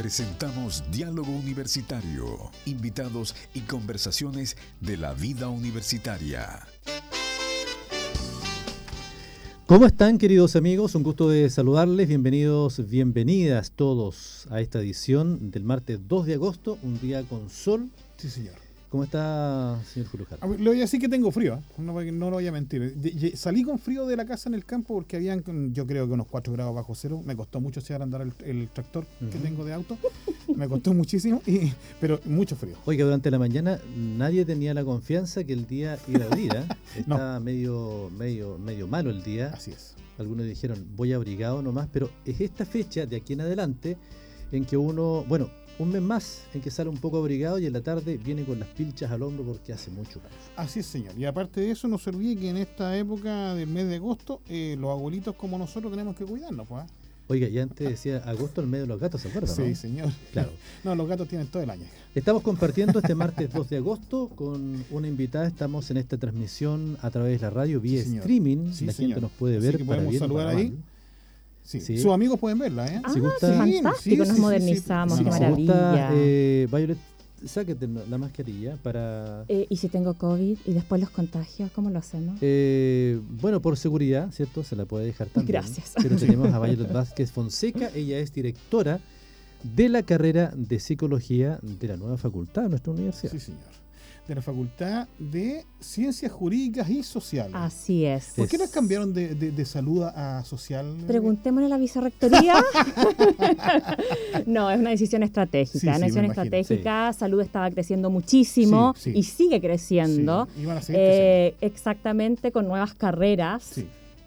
Presentamos Diálogo Universitario, invitados y conversaciones de la vida universitaria. ¿Cómo están queridos amigos? Un gusto de saludarles. Bienvenidos, bienvenidas todos a esta edición del martes 2 de agosto, un día con sol. Sí, señor. ¿Cómo está, señor Julio a Le voy a decir que tengo frío, ¿eh? no, no, lo voy a mentir. salí con frío de la casa en el campo porque habían, yo creo que unos 4 grados bajo cero. Me costó mucho llegar a andar el, tractor que tengo de auto. Me costó muchísimo, y, pero mucho frío. Oiga, durante la mañana nadie tenía la confianza que el día iba a ir. ¿eh? Está medio, medio, medio malo el día. Así es. Algunos dijeron, voy abrigado nomás, pero es esta fecha de aquí en adelante en que uno, bueno, un mes más en que sale un poco abrigado y en la tarde viene con las pilchas al hombro porque hace mucho calor. Así es, señor. Y aparte de eso, no se olvide que en esta época del mes de agosto, eh, los abuelitos como nosotros tenemos que cuidarnos, pues. ¿ah? Oiga, ya antes decía agosto el medio de los gatos, ¿se acuerdan? Sí, señor. Claro. No, los gatos tienen todo el año. Estamos compartiendo este martes 2 de agosto con una invitada. Estamos en esta transmisión a través de la radio vía streaming. la gente nos puede ver. podemos saludar ahí. Sí. Sus amigos pueden verla, ¿eh? Ah, gusta, fantástico, nos modernizamos, qué maravilla. eh, Violet, sáquete la mascarilla para... Eh, ¿Y si tengo COVID y después los contagios, cómo lo hacemos? Eh, bueno, por seguridad, ¿cierto? Se la puede dejar también. Gracias. Pero tenemos a Violet Vázquez Fonseca, ella es directora de la carrera de Psicología de la nueva facultad de nuestra universidad. Sí, señor de la Facultad de Ciencias Jurídicas y Sociales. Así es. ¿Por qué nos cambiaron de, salud a social? Preguntémosle a la vicerrectoría. no, es una decisión estratégica. una decisión estratégica, salud estaba creciendo muchísimo y sigue creciendo. Eh, exactamente, con nuevas carreras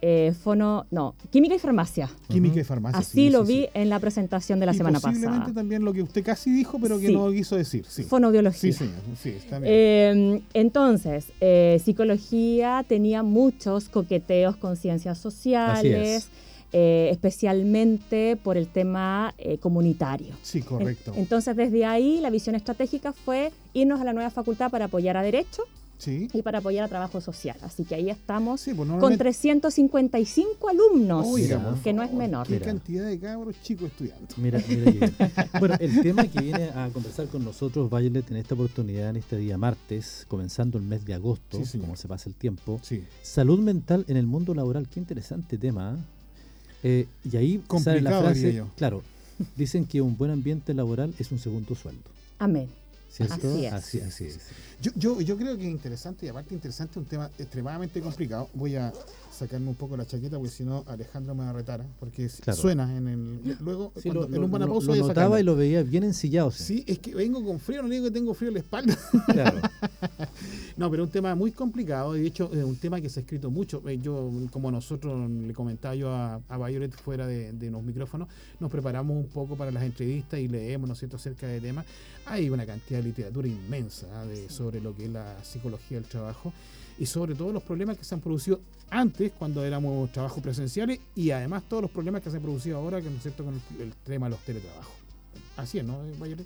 eh, fono, no, química y farmacia. Química y farmacia. Así lo vi en la presentación de la semana posiblemente pasada. Posiblemente también lo que usted casi dijo, pero que no quiso decir. Sí. Fonoaudiología. Sí, señor. Sí, está bien. Eh, entonces, eh, psicología tenía muchos coqueteos con ciencias sociales. Eh, especialmente por el tema eh, comunitario. Sí, correcto. entonces, desde ahí la visión estratégica fue irnos a la nueva facultad para apoyar a Derecho, y para apoyar a trabajo social. Así que ahí estamos pues con 355 alumnos, que no es menor. Qué cantidad de cabros chicos estudiando. Mira, mira bueno, el tema que viene a conversar con nosotros, Violet, en esta oportunidad, en este día martes, comenzando el mes de agosto, como se pasa el tiempo, salud mental en el mundo laboral. Qué interesante tema. ¿eh? Eh, y ahí sale la frase, claro, dicen que un buen ambiente laboral es un segundo sueldo. Amén. Así es. Yo, yo, yo creo que es interesante y aparte interesante un tema extremadamente complicado. Voy a sacarme un poco la chaqueta porque si no Alejandro me va a retar, ¿eh? porque suena en el luego cuando, en un buena pausa lo, notaba y lo veía bien ensillado. Sí. es que vengo con frío, no digo que tengo frío en la espalda. no, pero un tema muy complicado, de hecho es un tema que se ha escrito mucho. Eh, yo, como nosotros le comentaba yo a, a Violet fuera de, de, los micrófonos, nos preparamos un poco para las entrevistas y leemos, ¿no es cierto?, acerca de temas. Hay una cantidad de literatura inmensa ¿ah? de, sobre lo que es la psicología del trabajo y sobre todo los problemas que se han producido antes cuando éramos trabajos presenciales y además todos los problemas que se han producido ahora ¿no es cierto? con el, tema de los teletrabajos. Así es, ¿no, Violet?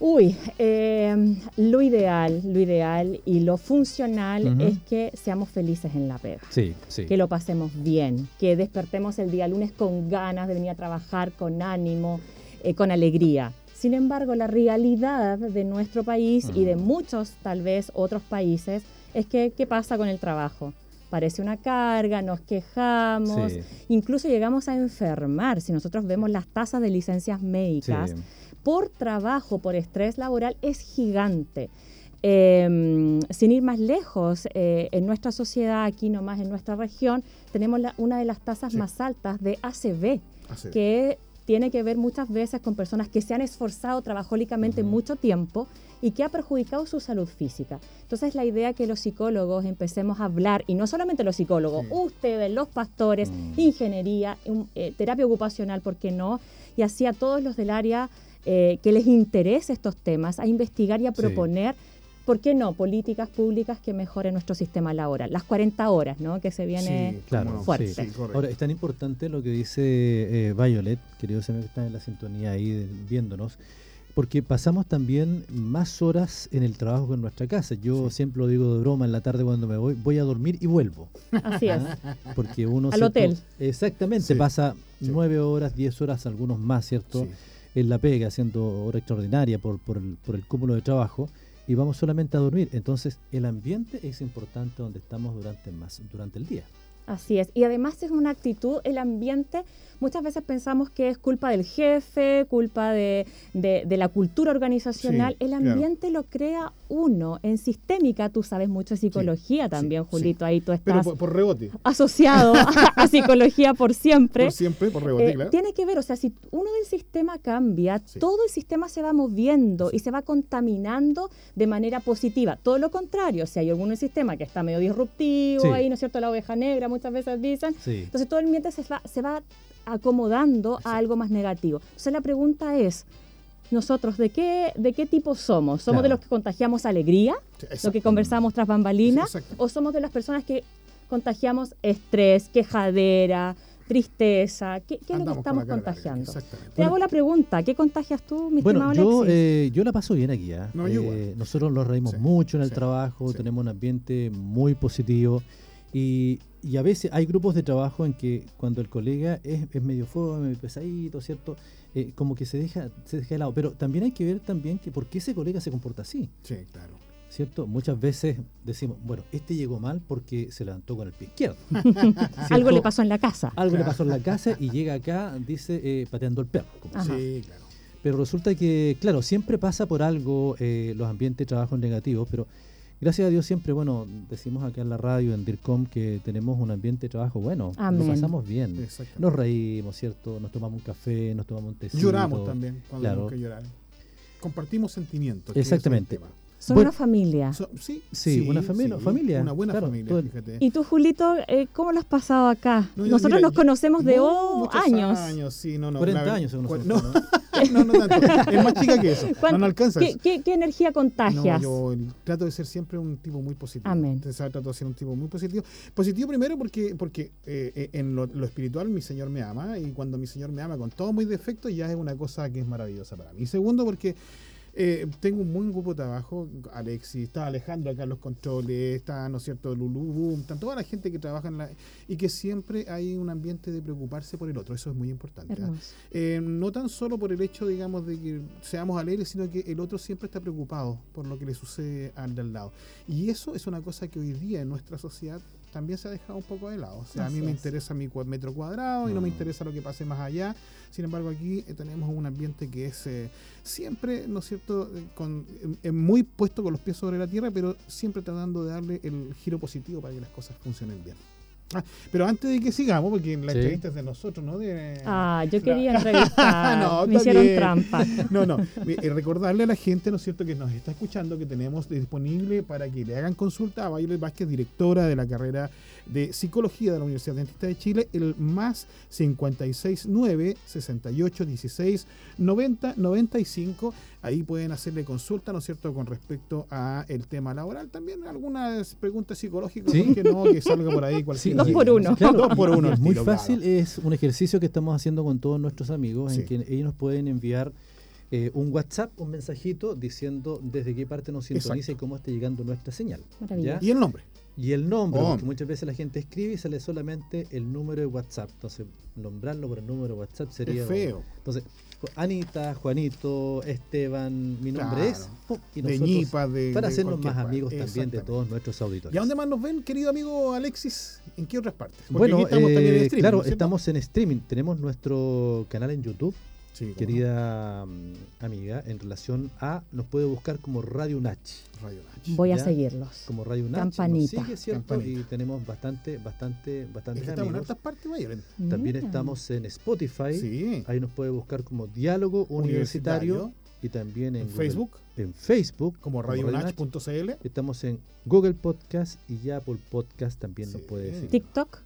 Uy, eh, lo ideal, lo ideal y lo funcional es que seamos felices en la pega. Sí, sí. Que lo pasemos bien, que despertemos el día lunes con ganas de venir a trabajar, con ánimo, eh, con alegría. Sin embargo, la realidad de nuestro país y de muchos, tal vez, otros países, es que, ¿qué pasa con el trabajo? Parece una carga, nos quejamos, incluso llegamos a enfermar. Si nosotros vemos las tasas de licencias médicas por trabajo, por estrés laboral, es gigante. Em, sin ir más lejos, eh, en nuestra sociedad, aquí nomás en nuestra región, tenemos una de las tasas más altas de ACV, que tiene que ver muchas veces con personas que se han esforzado trabajólicamente mucho tiempo y que ha perjudicado su salud física. Entonces la idea es que los psicólogos empecemos a hablar, y no solamente los psicólogos, ustedes, los pastores, mm. ingeniería, eh, terapia ocupacional, ¿por qué no? Y así a todos los del área eh, que les interese estos temas, a investigar y a proponer. ¿Por qué no? Políticas públicas que mejoren nuestro sistema laboral. Las 40 horas, ¿no? Que se viene claro, fuerte. Ahora, es tan importante lo que dice eh, Violet, queridos amigos que están en la sintonía ahí viéndonos, porque pasamos también más horas en el trabajo que en nuestra casa. Yo siempre lo digo de broma en la tarde cuando me voy, voy a dormir y vuelvo. Así es. Porque uno... Al hotel. Exactamente, pasa nueve horas, diez horas, algunos más, ¿cierto? en la pega, haciendo hora extraordinaria por, por, el, por el cúmulo de trabajo, y vamos solamente a dormir. Entonces, el ambiente es importante donde estamos durante, más, durante el día. Así es. Y además es una actitud, el ambiente, muchas veces pensamos que es culpa del jefe, culpa de, de, la cultura organizacional. el ambiente lo crea uno. En sistémica, tú sabes mucho de psicología también, Julito, ahí tú estás Pero por, rebote. asociado a, psicología por siempre. Por siempre, por rebote, eh, Tiene que ver, o sea, si uno del sistema cambia, todo el sistema se va moviendo y se va contaminando de manera positiva. Todo lo contrario, si hay algún sistema que está medio disruptivo, ahí, ¿no es cierto?, la oveja negra, muchas veces dicen. Entonces todo el ambiente se va, se va acomodando a algo más negativo. Entonces la pregunta es, nosotros, ¿de qué, de qué tipo somos? ¿Somos de los que contagiamos alegría? ¿Lo que conversamos tras bambalinas? ¿O somos de las personas que contagiamos estrés, quejadera, tristeza? ¿Qué, es lo que estamos contagiando? Te hago la pregunta, ¿qué contagias tú, mi bueno, yo, eh, yo la paso bien aquí. ¿ah? Eh, nosotros nos reímos mucho en el trabajo, tenemos un ambiente muy positivo. Y, y, a veces hay grupos de trabajo en que cuando el colega es, es medio fome, pesadito, ¿cierto? Eh, como que se deja, se deja de lado. Pero también hay que ver también que por qué ese colega se comporta así. Sí, claro. ¿Cierto? Muchas veces decimos, bueno, este llegó mal porque se levantó con el pie izquierdo. algo le pasó en la casa. Algo le pasó en la casa y llega acá, dice, eh, pateando el perro. sí, claro. Pero resulta que, claro, siempre pasa por algo eh, los ambientes de trabajo negativos, pero gracias a Dios siempre, bueno, decimos acá en la radio, en DIRCOM, que tenemos un ambiente de trabajo bueno, Amén. lo pasamos bien, nos reímos, ¿cierto? Nos tomamos un café, nos tomamos un té. Lloramos también cuando tenemos que llorar. Compartimos sentimientos. Exactamente. Son una familia. sí, sí, una familia. familia una buena familia, fíjate. ¿Y tú, Julito, eh, cómo lo has pasado acá? Nosotros nos conocemos de oh, años. años, sí, no, no. 40 años según nosotros, no. no, no tanto. Es más chica que eso. No, no alcanza. ¿Qué, qué, qué energía contagias? yo trato de ser siempre un tipo muy positivo. Amén. Entonces, trato de ser un tipo muy positivo. Positivo primero porque, porque eh, eh, en lo, lo, espiritual mi Señor me ama y cuando mi Señor me ama con todos mis defectos ya es una cosa que es maravillosa para mí. Segundo porque eh, tengo un buen grupo de trabajo, Alexis, está Alejandro acá en los controles, está, ¿no es cierto?, Lulu, está toda la gente que trabaja en la... y que siempre hay un ambiente de preocuparse por el otro, eso es muy importante. ¿ah? Eh, no tan solo por el hecho, digamos, de que seamos alegres, sino que el otro siempre está preocupado por lo que le sucede al de al lado. Y eso es una cosa que hoy día en nuestra sociedad también se ha dejado un poco de lado. O sea, a mí me interesa mi metro cuadrado y no me mm. interesa lo que pase más allá. Sin embargo, aquí eh, tenemos un ambiente que es eh, siempre, ¿no es cierto?, eh, con, muy puesto con los pies sobre la tierra, pero siempre tratando de darle el giro positivo para que las cosas funcionen bien. Ah, pero antes de que sigamos, porque la entrevista es de nosotros, ¿no? De, ah, yo quería entrevistar. no, me hicieron trampa. No, no. recordarle a la gente, ¿no es cierto?, que nos está escuchando, que tenemos disponible para que le hagan consulta a Violet Vázquez, directora de la carrera de Psicología de la Universidad Dentista de Chile, el más 569 68 16 90 95. Ahí pueden hacerle consulta, ¿no es cierto?, con respecto a el tema laboral. También algunas preguntas psicológicas, ¿Sí? que no? Que salga por ahí cualquier Dos por uno. dos por uno. Es muy fácil, es un ejercicio que estamos haciendo con todos nuestros amigos, en que ellos nos pueden enviar eh, un WhatsApp, un mensajito diciendo desde qué parte nos sintoniza y cómo está llegando nuestra señal. Y el nombre. Y el nombre, oh. porque muchas veces la gente escribe y sale solamente el número de WhatsApp. Entonces, nombrarlo por el número de WhatsApp sería. feo. Entonces, Anita, Juanito, Esteban, mi nombre es. Y nosotros, de para hacernos más amigos también de todos nuestros auditores. ¿Y a dónde más nos ven, querido amigo Alexis? ¿En qué otras partes? bueno, estamos eh, claro, estamos en streaming. Tenemos nuestro canal en YouTube querida mm, amiga, en relación a, nos puede buscar como Radio Nach. Radio Voy a seguirlos. Como Radio Nach. Campanita. sigue, ¿cierto? Y tenemos bastante, bastante, bastante amigos. en partes, También estamos en Spotify. Ahí nos puede buscar como Diálogo Universitario. Y también en, Facebook. En Facebook. Como radionach.cl. Estamos en Google Podcast y ya por Podcast también nos puede decir. TikTok.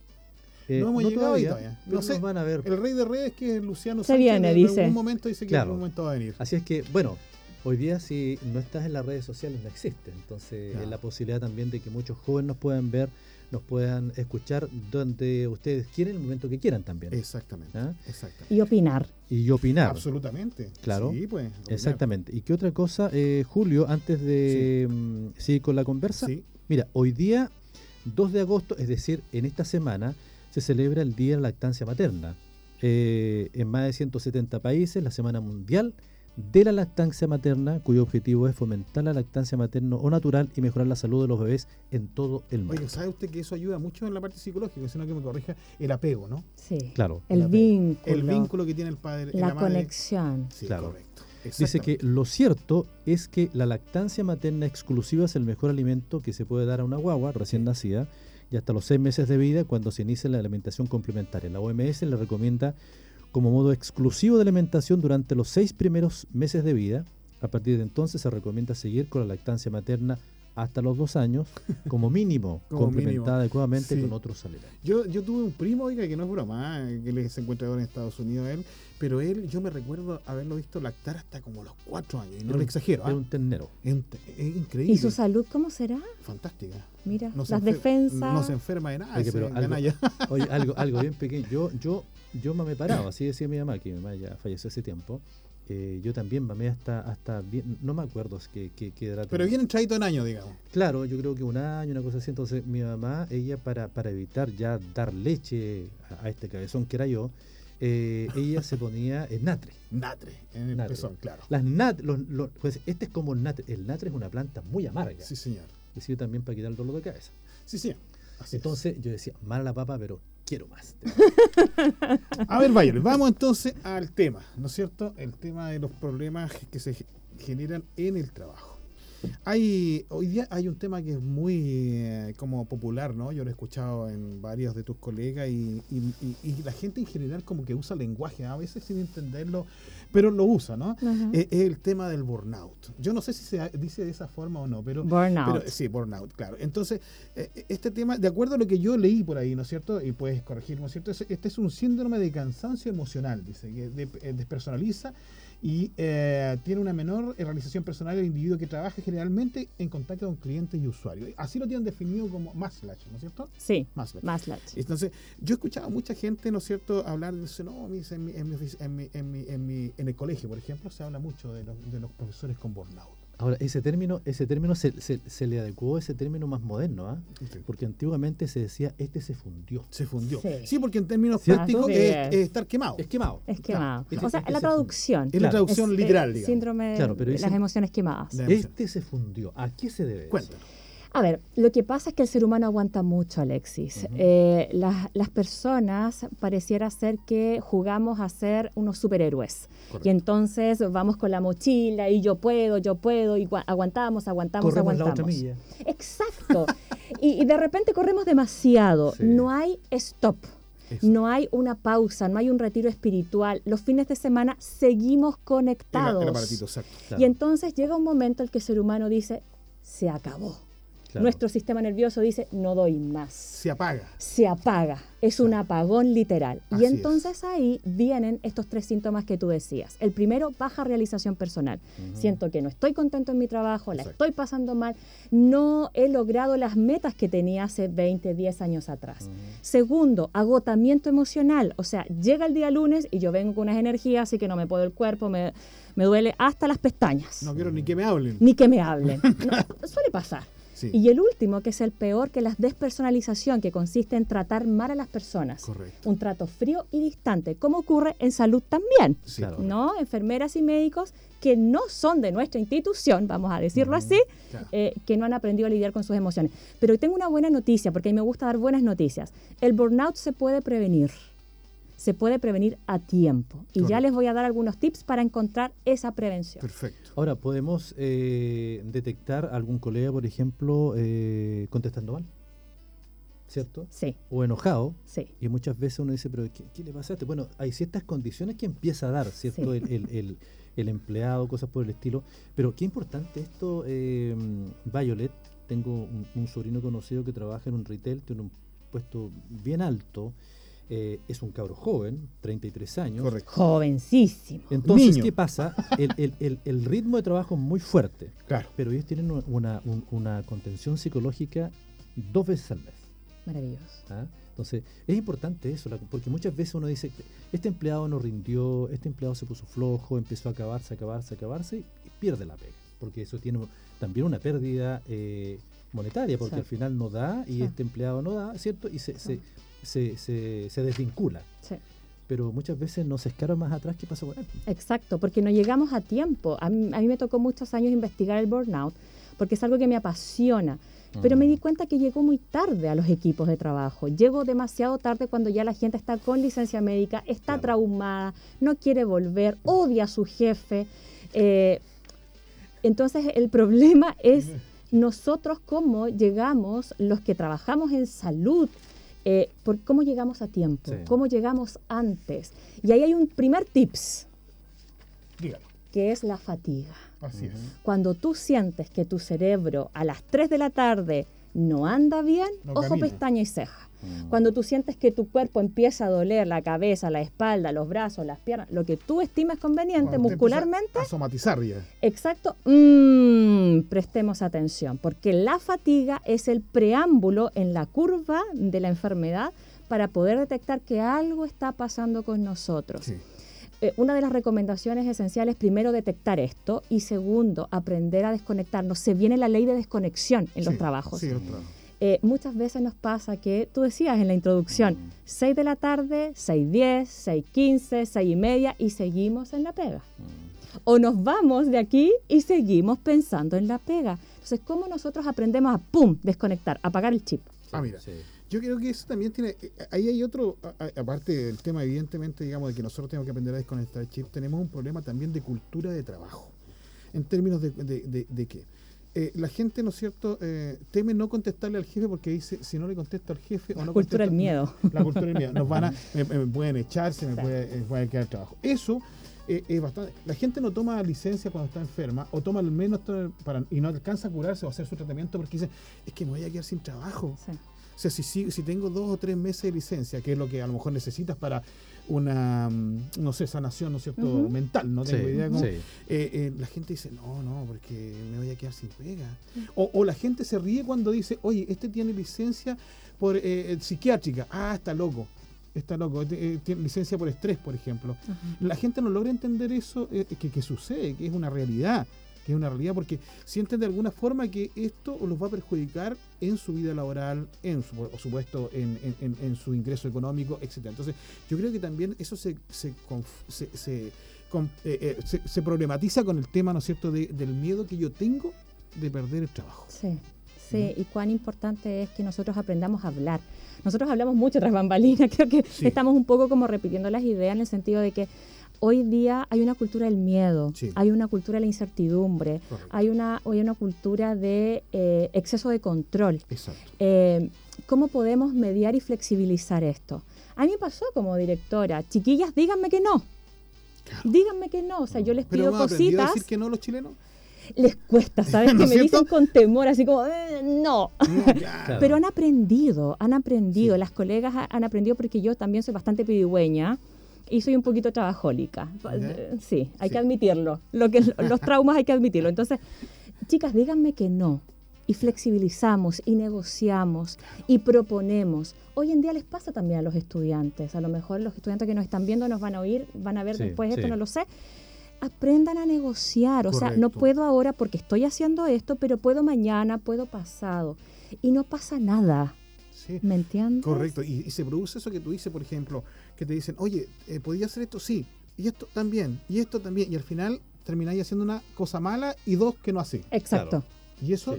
Eh, no hemos llegado ahí todavía. No sé, van a ver. El rey de redes que es Luciano Se viene, dice. En algún momento dice que en algún momento va a venir. Así es que, bueno, hoy día si no estás en las redes sociales no existe. Entonces es la posibilidad también de que muchos jóvenes nos puedan ver, nos puedan escuchar donde ustedes quieren, en el momento que quieran también. Exactamente. ¿Ah? Y opinar. Y opinar. Absolutamente. Claro. Sí, pues. Exactamente. ¿Y qué otra cosa, eh, Julio, antes de mm, seguir con la conversa? Sí. Mira, hoy día, 2 de agosto, es decir, en esta semana, se celebra el Día de la Lactancia Materna. eh, en más de 170 países la Semana Mundial de la Lactancia Materna, cuyo objetivo es fomentar la lactancia materna o natural y mejorar la salud de los bebés en todo el mundo. Oye, ¿sabe usted que eso ayuda mucho en la parte psicológica? Sino que me corrija el apego, ¿no? Sí. Claro. El, vínculo. El vínculo que tiene el padre. La, conexión. Sí, claro. correcto. Dice que lo cierto es que la lactancia materna exclusiva es el mejor alimento que se puede dar a una guagua recién nacida y hasta los seis meses de vida cuando se inicia la alimentación complementaria. La OMS le recomienda como modo exclusivo de alimentación durante los seis primeros meses de vida. A partir de entonces se recomienda seguir con la lactancia materna hasta los dos años, como mínimo, complementada adecuadamente con otros alimentos. Yo, yo tuve un primo, oiga, que no es broma, eh, que se encuentra ahora en Estados Unidos él, pero él, yo me recuerdo haberlo visto lactar hasta como los cuatro años, y no le exagero. Es ¿ah? un ternero. Es, increíble. ¿Y su salud cómo será? Fantástica. Mira, las defensas. No se enferma de nada. oye, algo, algo, bien pequeño. Yo, yo, yo me he parado, así decía mi mamá, que mi mamá ya falleció hace tiempo. Eh, yo también mamé hasta, hasta bien, no me acuerdo qué, qué, qué edad. Pero bien traído en año, digamos. Claro, yo creo que un año, una cosa así. Entonces mi mamá, ella para, para evitar ya dar leche a, este cabezón que era yo, eh, ella se ponía en natre. Natre, en el pezón, claro. Las nat, los, pues este es como el natre. El natre es una planta muy amarga. Sí, señor. Que sirve también para quitar el dolor de cabeza. Sí, sí. Entonces yo decía, mala la papa, pero quiero más. A ver, Bayer, vamos entonces al tema, ¿no es cierto? El tema de los problemas que se generan en el trabajo. Hay, hoy día hay un tema que es muy eh, como popular, ¿no? Yo lo he escuchado en varios de tus colegas y, la gente en general como que usa lenguaje, a veces sin entenderlo, pero lo usa, ¿no? Eh, es el tema del burnout. Yo no sé si se dice de esa forma o no, pero... Burnout. sí, burnout, claro. Entonces, eh, este tema, de acuerdo a lo que yo leí por ahí, ¿no es cierto? Y puedes corregirme, ¿no es cierto? Este es un síndrome de cansancio emocional, dice, que despersonaliza y eh, tiene una menor realización personal del individuo que trabaja generalmente en contacto con clientes y usuarios. Así lo tienen definido como Maslach, ¿no es cierto? Sí, Maslach. Entonces, yo he escuchado a mucha gente, ¿no es cierto?, hablar de eso, no, en, el colegio, por ejemplo, se habla mucho de los, de los profesores con burnout. Ahora, ese término, ese término se, se, le adecuó ese término más moderno, ¿ah? Porque antiguamente se decía, este se fundió. Se fundió. Sí, porque en términos prácticos es, estar quemado. Es quemado. Es quemado. o sea, es la traducción. Es la traducción literal, digamos. Síndrome de las emociones quemadas. Este se fundió. ¿A qué se debe? Cuéntanos. A ver, lo que pasa es que el ser humano aguanta mucho, Alexis. Eh, las, personas pareciera ser que jugamos a ser unos superhéroes. Y entonces vamos con la mochila y yo puedo, yo puedo, y aguantamos, aguantamos, aguantamos. Exacto. y, de repente corremos demasiado. No hay stop. No hay una pausa, no hay un retiro espiritual. Los fines de semana seguimos conectados. Y entonces llega un momento en que el ser humano dice, se acabó nuestro sistema nervioso dice, no doy más. Se apaga. Se apaga. Es un apagón literal. y entonces ahí vienen estos tres síntomas que tú decías. El primero, baja realización personal. Siento que no estoy contento en mi trabajo, la estoy pasando mal, no he logrado las metas que tenía hace 20, 10 años atrás. Segundo, agotamiento emocional. O sea, llega el día lunes y yo vengo con unas energías, así que no me puedo el cuerpo, me, me duele hasta las pestañas. No quiero ni que me hablen. Ni que me hablen. suele pasar. Y el último, que es el peor, que es la despersonalización, que consiste en tratar mal a las personas. Correcto. Un trato frío y distante, como ocurre en salud también. ¿no? Enfermeras y médicos que no son de nuestra institución, vamos a decirlo así, eh, que no han aprendido a lidiar con sus emociones. Pero tengo una buena noticia, porque a mí me gusta dar buenas noticias. El burnout se puede prevenir se puede prevenir a tiempo. Y ya les voy a dar algunos tips para encontrar esa prevención. Perfecto. Ahora, ¿podemos eh, detectar algún colega, por ejemplo, eh, contestando mal? ¿Cierto? Sí. O enojado. Sí. Y muchas veces uno dice, pero ¿qué, le pasa a este? Bueno, hay ciertas condiciones que empieza a dar, ¿cierto? El, empleado, cosas por el estilo. Pero qué importante esto, eh, Violet. Tengo un sobrino conocido que trabaja en un retail, tiene un puesto bien alto eh, es un cabro joven, 33 años. Correcto. Jovencísimo. Entonces, ¿qué pasa? El, ritmo de trabajo es muy fuerte. Claro. Pero ellos tienen una, contención psicológica dos veces al mes. Maravilloso. ¿Ah? Entonces, es importante eso, porque muchas veces uno dice, este empleado no rindió, este empleado se puso flojo, empezó a acabarse, acabarse, acabarse, y pierde la pega. Porque eso tiene también una pérdida eh, monetaria, porque al final no da y este empleado no da, ¿cierto? Y se, se, se, se, desvincula. pero muchas veces nos escaron más atrás que pasó con él. Exacto, porque no llegamos a tiempo. A mí, me tocó muchos años investigar el burnout, porque es algo que me apasiona. Pero me di mm. cuenta que llegó muy tarde a los equipos de trabajo. Llegó demasiado tarde cuando ya la gente está con licencia médica, está traumada, no quiere volver, odia a su jefe. Eh, entonces el problema es nosotros cómo llegamos, los que trabajamos en salud, eh, por cómo llegamos a tiempo, cómo llegamos antes. Y ahí hay un primer tips, que es la fatiga. Así es. Cuando tú sientes que tu cerebro a las 3 de la tarde no anda bien, ojo, pestaña y ceja. Mm. Cuando tú sientes que tu cuerpo empieza a doler, la cabeza, la espalda, los brazos, las piernas, lo que tú estimes conveniente muscularmente. A somatizar ya. Exacto. Mm, prestemos atención, porque la fatiga es el preámbulo en la curva de la enfermedad para poder detectar que algo está pasando con nosotros. Eh, una de las recomendaciones esenciales, primero, detectar esto y segundo, aprender a desconectarnos. Se viene la ley de desconexión en los trabajos. Sí, eh, muchas veces nos pasa que, tú decías en la introducción, 6 mm. de la tarde, 6.10, 6.15, 6 y media y seguimos en la pega. O nos vamos de aquí y seguimos pensando en la pega. Entonces, ¿cómo nosotros aprendemos a, ¡pum!, desconectar, apagar el chip? Ah, mira. Yo creo que eso también tiene, eh, ahí hay otro, aparte del tema evidentemente, digamos, de que nosotros tenemos que aprender a desconectar el chip, tenemos un problema también de cultura de trabajo. En términos de, de, de qué? Eh, la gente, ¿no es cierto?, eh, teme no contestarle al jefe porque dice, si no le contesto al jefe o no cultura del miedo. La cultura del miedo. Nos van a, me, pueden echarse, me puede, puede, quedar trabajo. Eso eh, es bastante... La gente no toma licencia cuando está enferma o toma al menos para, y no alcanza a curarse o hacer su tratamiento porque dice, es que me voy a quedar sin trabajo. O sea, si, si, si tengo dos o tres meses de licencia, que es lo que a lo mejor necesitas para una, mm, no sé, sanación, ¿no es cierto?, mental, no tengo idea cómo. Eh, eh, la gente dice, no, no, porque me voy a quedar sin pega. O, la gente se ríe cuando dice, oye, este tiene licencia por eh, psiquiátrica. Ah, está loco. Está loco, tiene licencia por estrés, por ejemplo. La gente no logra entender eso, que, que sucede, que es una realidad que es una realidad, porque sienten de alguna forma que esto los va a perjudicar en su vida laboral, en su, por supuesto en, en, su ingreso económico, etcétera. Entonces, yo creo que también eso se, se, se, eh, eh, se, se, problematiza con el tema, ¿no es cierto?, de, del miedo que yo tengo de perder el trabajo. Sí. Sí, y cuán importante es que nosotros aprendamos a hablar. Nosotros hablamos mucho tras bambalinas, creo que estamos un poco como repitiendo las ideas en el sentido de que hoy día hay una cultura del miedo, hay una cultura de la incertidumbre, hay una, hay una cultura de eh, exceso de control. Eh, ¿Cómo podemos mediar y flexibilizar esto? A mí me pasó como directora, chiquillas, díganme que no. Díganme que no, o sea, yo les pido cositas. a decir que no los chilenos? les cuesta, ¿sabes? que me dicen con temor, así como, eh, no. Pero han aprendido, han aprendido, las colegas han aprendido porque yo también soy bastante pidigüeña y soy un poquito trabajólica. Sí, hay que admitirlo. Lo que, los traumas hay que admitirlo. Entonces, chicas, díganme que no. Y flexibilizamos y negociamos y proponemos. Hoy en día les pasa también a los estudiantes. A lo mejor los estudiantes que nos están viendo nos van a oír, van a ver después esto, no lo sé. Aprendan a negociar. O sea, no puedo ahora porque estoy haciendo esto, pero puedo mañana, puedo pasado. Y no pasa nada. ¿Me entiendes? Correcto. Y, se produce eso que tú dices, por ejemplo, que te dicen, oye, eh, ¿podría hacer esto? Sí. Y esto también. Y esto también. Y al final termináis haciendo una cosa mala y dos que no hace. Exacto. Y eso,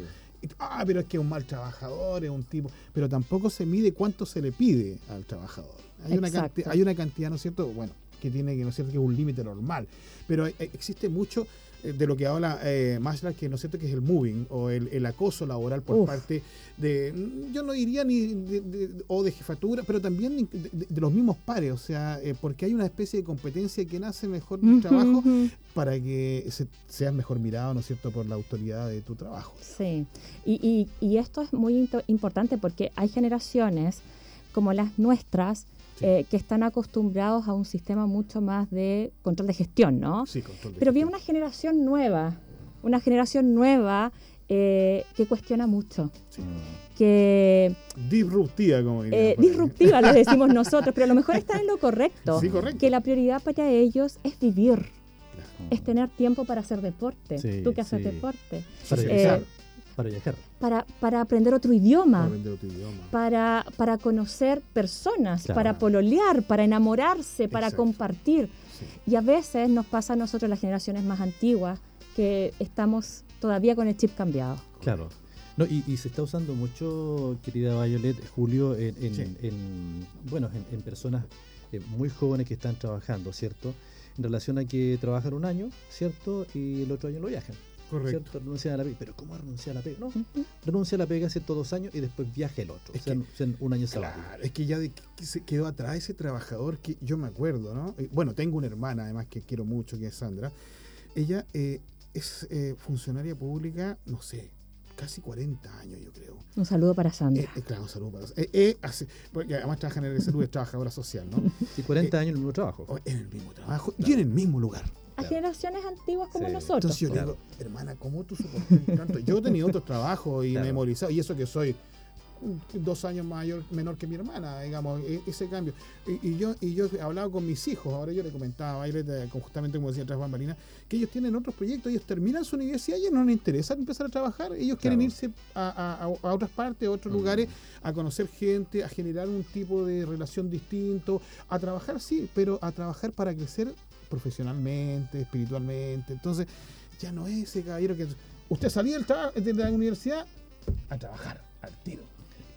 ah, pero es que es un mal trabajador, es un tipo. Pero tampoco se mide cuánto se le pide al trabajador. Hay, una cantidad, hay una cantidad, ¿no es cierto? Bueno, que tiene que, ¿no es cierto?, que es un límite normal. Pero eh, existe mucho de lo que habla eh, que no sé que es el moving o el, acoso laboral por parte de, yo no diría ni de, o de jefatura, pero también de, los mismos pares, o sea, eh, porque hay una especie de competencia que nace mejor el trabajo para que se, seas mejor mirado, ¿no es cierto?, por la autoridad de tu trabajo. Sí, y, y, y esto es muy importante porque hay generaciones como las nuestras, eh, que están acostumbrados a un sistema mucho más de control de gestión, ¿no? Sí, control de Pero viene una generación nueva, una generación nueva eh, que cuestiona mucho. Sí. Que, disruptiva, como eh, Disruptiva, lo decimos nosotros, pero a lo mejor está en lo correcto. Sí, correcto. Que la prioridad para ellos es vivir, es tener tiempo para hacer deporte. Tú que haces deporte. Para viajar. Para, para aprender otro idioma. Para, aprender otro idioma. para, para conocer personas, para pololear, para enamorarse, para compartir. Y a veces nos pasa a nosotros, las generaciones más antiguas, que estamos todavía con el chip cambiado. Claro. No, y, se está usando mucho, querida Violet, Julio, en, bueno, en, personas eh, muy jóvenes que están trabajando, ¿cierto? En relación a que trabajan un año, ¿cierto? Y el otro año lo viajan. Correcto. ¿cierto? Renuncian a la pega. Pero ¿cómo renuncia a la pega? No, renuncia a la pega hace todos dos años y después viaja el otro. o sea, en un año sabático. Claro, es que ya se quedó atrás ese trabajador que yo me acuerdo, ¿no? Eh, bueno, tengo una hermana además que quiero mucho, que es Sandra. Ella eh, es funcionaria pública, no sé, casi 40 años, yo creo. Un saludo para Sandra. Eh, eh, claro, un saludo para Sandra. Eh, porque además trabaja en el salud, es trabajadora social, ¿no? Y 40 años en el mismo trabajo. En el mismo trabajo y en el mismo lugar. A generaciones antiguas como nosotros. Entonces yo digo, hermana, ¿cómo tú soportas tanto? Yo he tenido otros trabajos y memorizado, y eso que soy dos años mayor, menor que mi hermana, digamos, e, ese cambio. Y, yo y yo he hablado con mis hijos, ahora yo le comentaba a justamente como decía Juan Marina, que ellos tienen otros proyectos, ellos terminan su universidad y no les interesa empezar a trabajar, ellos quieren irse a, otras partes, a otros lugares, a conocer gente, a generar un tipo de relación distinto, a trabajar sí, pero a trabajar para crecer profesionalmente, espiritualmente. Entonces, ya no es ese caballero que usted salía de la universidad a trabajar al tiro.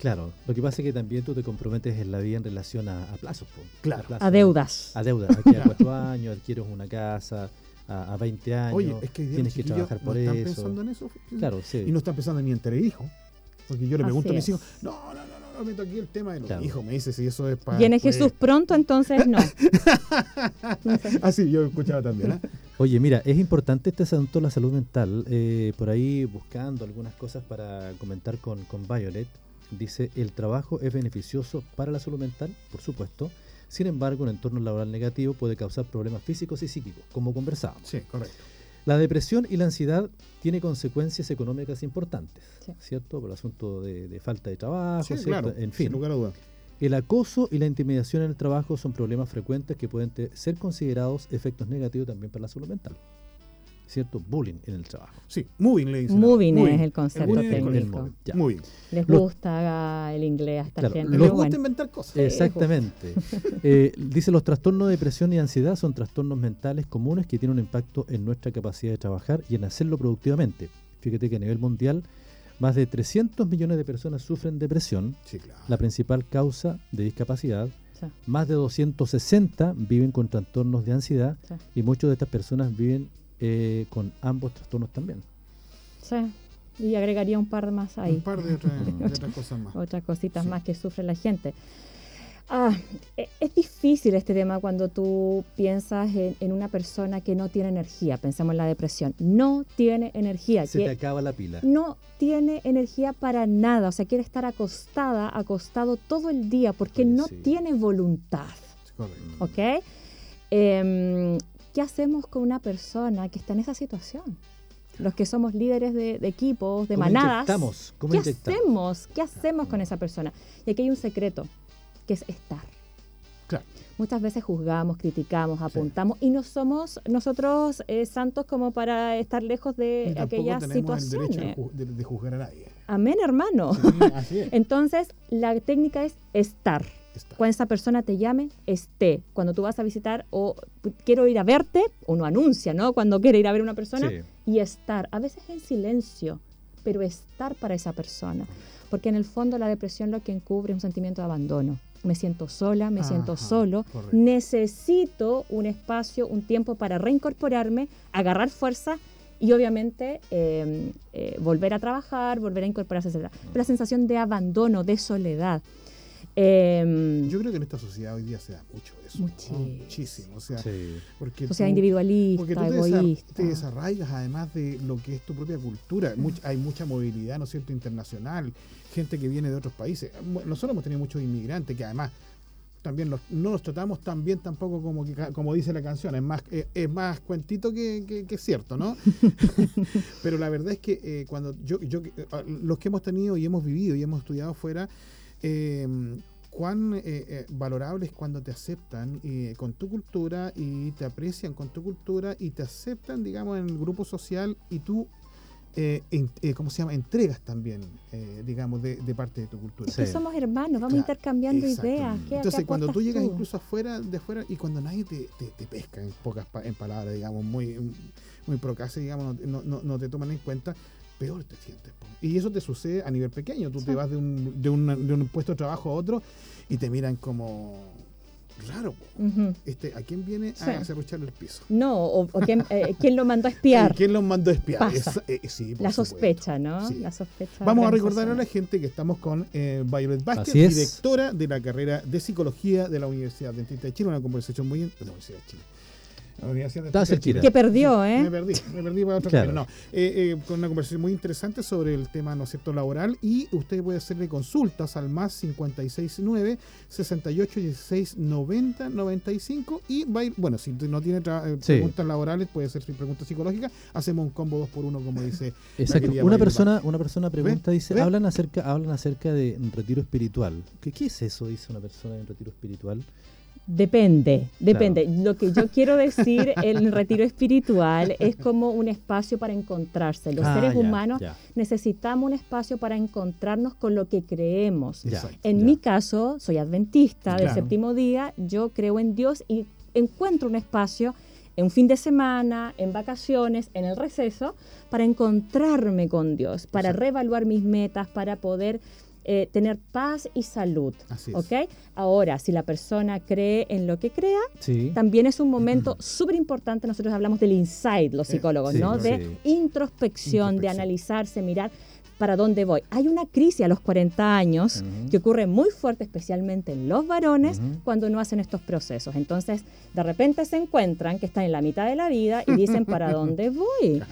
Claro, lo que pasa es que también tú te comprometes en la vida en relación a, plazos. Claro. A, deudas. A deudas. Aquí a cuatro años, adquieres una casa, a, 20 años. Oye, es que tienes que trabajar por eso. están pensando en eso. Claro, sí. Y no están pensando ni en tener hijos. Porque yo le pregunto a mis hijos, no, no, no, meto aquí el tema de los hijos. Me dice si eso es para. Viene Jesús pronto, entonces no. Así, yo escuchaba también. ¿eh? Oye, mira, es importante este asunto de la salud mental. Eh, por ahí buscando algunas cosas para comentar con, con Violet. Dice, el trabajo es beneficioso para la salud mental, por supuesto. Sin embargo, un entorno laboral negativo puede causar problemas físicos y psíquicos, como conversábamos. Sí, correcto. La depresión y la ansiedad tiene consecuencias económicas importantes, ¿cierto? Por el asunto de, falta de trabajo, en fin. El acoso y la intimidación en el trabajo son problemas frecuentes que pueden ser considerados efectos negativos también para la salud mental. ¿Cierto? Bullying en el trabajo. Sí, moving le dicen. Moving, es el concepto técnico. Moving. Les gusta el inglés a esta gente. Les gusta inventar cosas. Exactamente. eh, dice, los trastornos de depresión y ansiedad son trastornos mentales comunes que tienen un impacto en nuestra capacidad de trabajar y en hacerlo productivamente. Fíjate que a nivel mundial más de 300 millones de personas sufren depresión, sí, claro. la principal causa de discapacidad. Más de 260 viven con trastornos de ansiedad y muchas de estas personas viven eh, con ambos trastornos también. Sí, y agregaría un par más ahí. Un par de, otras cosas más. Otras cositas más que sufre la gente. Ah, e, es difícil este tema cuando tú piensas en, una persona que no tiene energía. Pensamos en la depresión. No tiene energía. Se te acaba la pila. No tiene energía para nada. O sea, quiere estar acostada, acostado todo el día porque no tiene voluntad. Correcto. ¿Ok? Em, ¿Qué hacemos con una persona que está en esa situación? Los que somos líderes de, equipos, de manadas. ¿Qué hacemos? ¿Qué hacemos con esa persona? Y aquí hay un secreto, que es estar. Claro. Muchas veces juzgamos, criticamos, apuntamos y no somos nosotros eh, santos como para estar lejos de aquellas situaciones. de, de, juzgar a nadie. Amén, hermano. Entonces, la técnica es estar cuando esa persona te llame, esté. Cuando tú vas a visitar o quiero ir a verte, uno anuncia, ¿no? Cuando quiere ir a ver a una persona y estar, a veces en silencio, pero estar para esa persona. Porque en el fondo la depresión lo que encubre es un sentimiento de abandono. Me siento sola, me siento solo, necesito un espacio, un tiempo para reincorporarme, agarrar fuerza y obviamente em, eh, volver a trabajar, volver a incorporarse, etc. Pero la sensación de abandono, de soledad. Em, Yo creo que en esta sociedad hoy día se da mucho eso. Muchísimo. O sea, porque sociedad individualista, porque tú egoísta. Te, desarraigas además de lo que es tu propia cultura. hay mucha movilidad, ¿no es cierto?, internacional. Gente que viene de otros países. Nosotros hemos tenido muchos inmigrantes que además también no los tratamos tan bien tampoco como como dice la canción, es más, eh, es, más cuentito que, que, cierto, ¿no? Pero la verdad es que eh, cuando yo, yo, eh, los que hemos tenido y hemos vivido y hemos estudiado fuera, eh, cuán eh, eh, valorable es cuando te aceptan eh, con tu cultura y te aprecian con tu cultura y te aceptan, digamos, en el grupo social y tú eh, eh, ¿cómo se llama? Entregas también, eh, digamos, de, parte de tu cultura. Es que somos hermanos, vamos intercambiando ideas. Entonces, cuando tú llegas incluso afuera, de afuera, y cuando nadie te, te, pesca en pocas en palabras, digamos, muy, muy procaces, digamos, no, no, no, te toman en cuenta, peor te sientes. Y eso te sucede a nivel pequeño. Tú te vas de un, de, de un puesto de trabajo a otro y te miran como raro. este, ¿A quién viene a hacer el piso? No, o, eh, quién, lo mandó a espiar. ¿Quién lo mandó a espiar? Eh, la sospecha, ¿no? La sospecha Vamos a recordar a la gente que estamos con eh, Violet Vázquez, directora de la carrera de Psicología de la Universidad Dentista de Chile, una conversación muy... De la Universidad de Chile que perdió, ¿eh? Me perdí, me perdí para otro claro. No, eh, eh, con una conversación muy interesante sobre el tema, ¿no es laboral y usted puede hacerle consultas al más 569 68 16 90 95 y va a ir, bueno, si no tiene eh, preguntas laborales, puede ser preguntas psicológicas, hacemos un combo 2 por 1 como dice. Exacto. Una persona, una persona pregunta, dice, hablan acerca, hablan acerca de retiro espiritual. ¿Qué, ¿Qué es eso? Dice una persona en retiro espiritual. Depende, depende. Lo que yo quiero decir, el retiro espiritual es como un espacio para encontrarse. Los ah, seres humanos necesitamos un espacio para encontrarnos con lo que creemos. en mi caso, soy adventista del séptimo día, yo creo en Dios y encuentro un espacio en un fin de semana, en vacaciones, en el receso, para encontrarme con Dios, para reevaluar mis metas, para poder eh, tener paz y salud. ¿Ok? Ahora, si la persona cree en lo que crea, también es un momento súper importante. Nosotros hablamos del insight, los eh, psicólogos, ¿no? De introspección, de analizarse, mirar para dónde voy. Hay una crisis a los 40 años que ocurre muy fuerte, especialmente en los varones, cuando no hacen estos procesos. Entonces, de repente se encuentran que están en la mitad de la vida y dicen, ¿para dónde voy?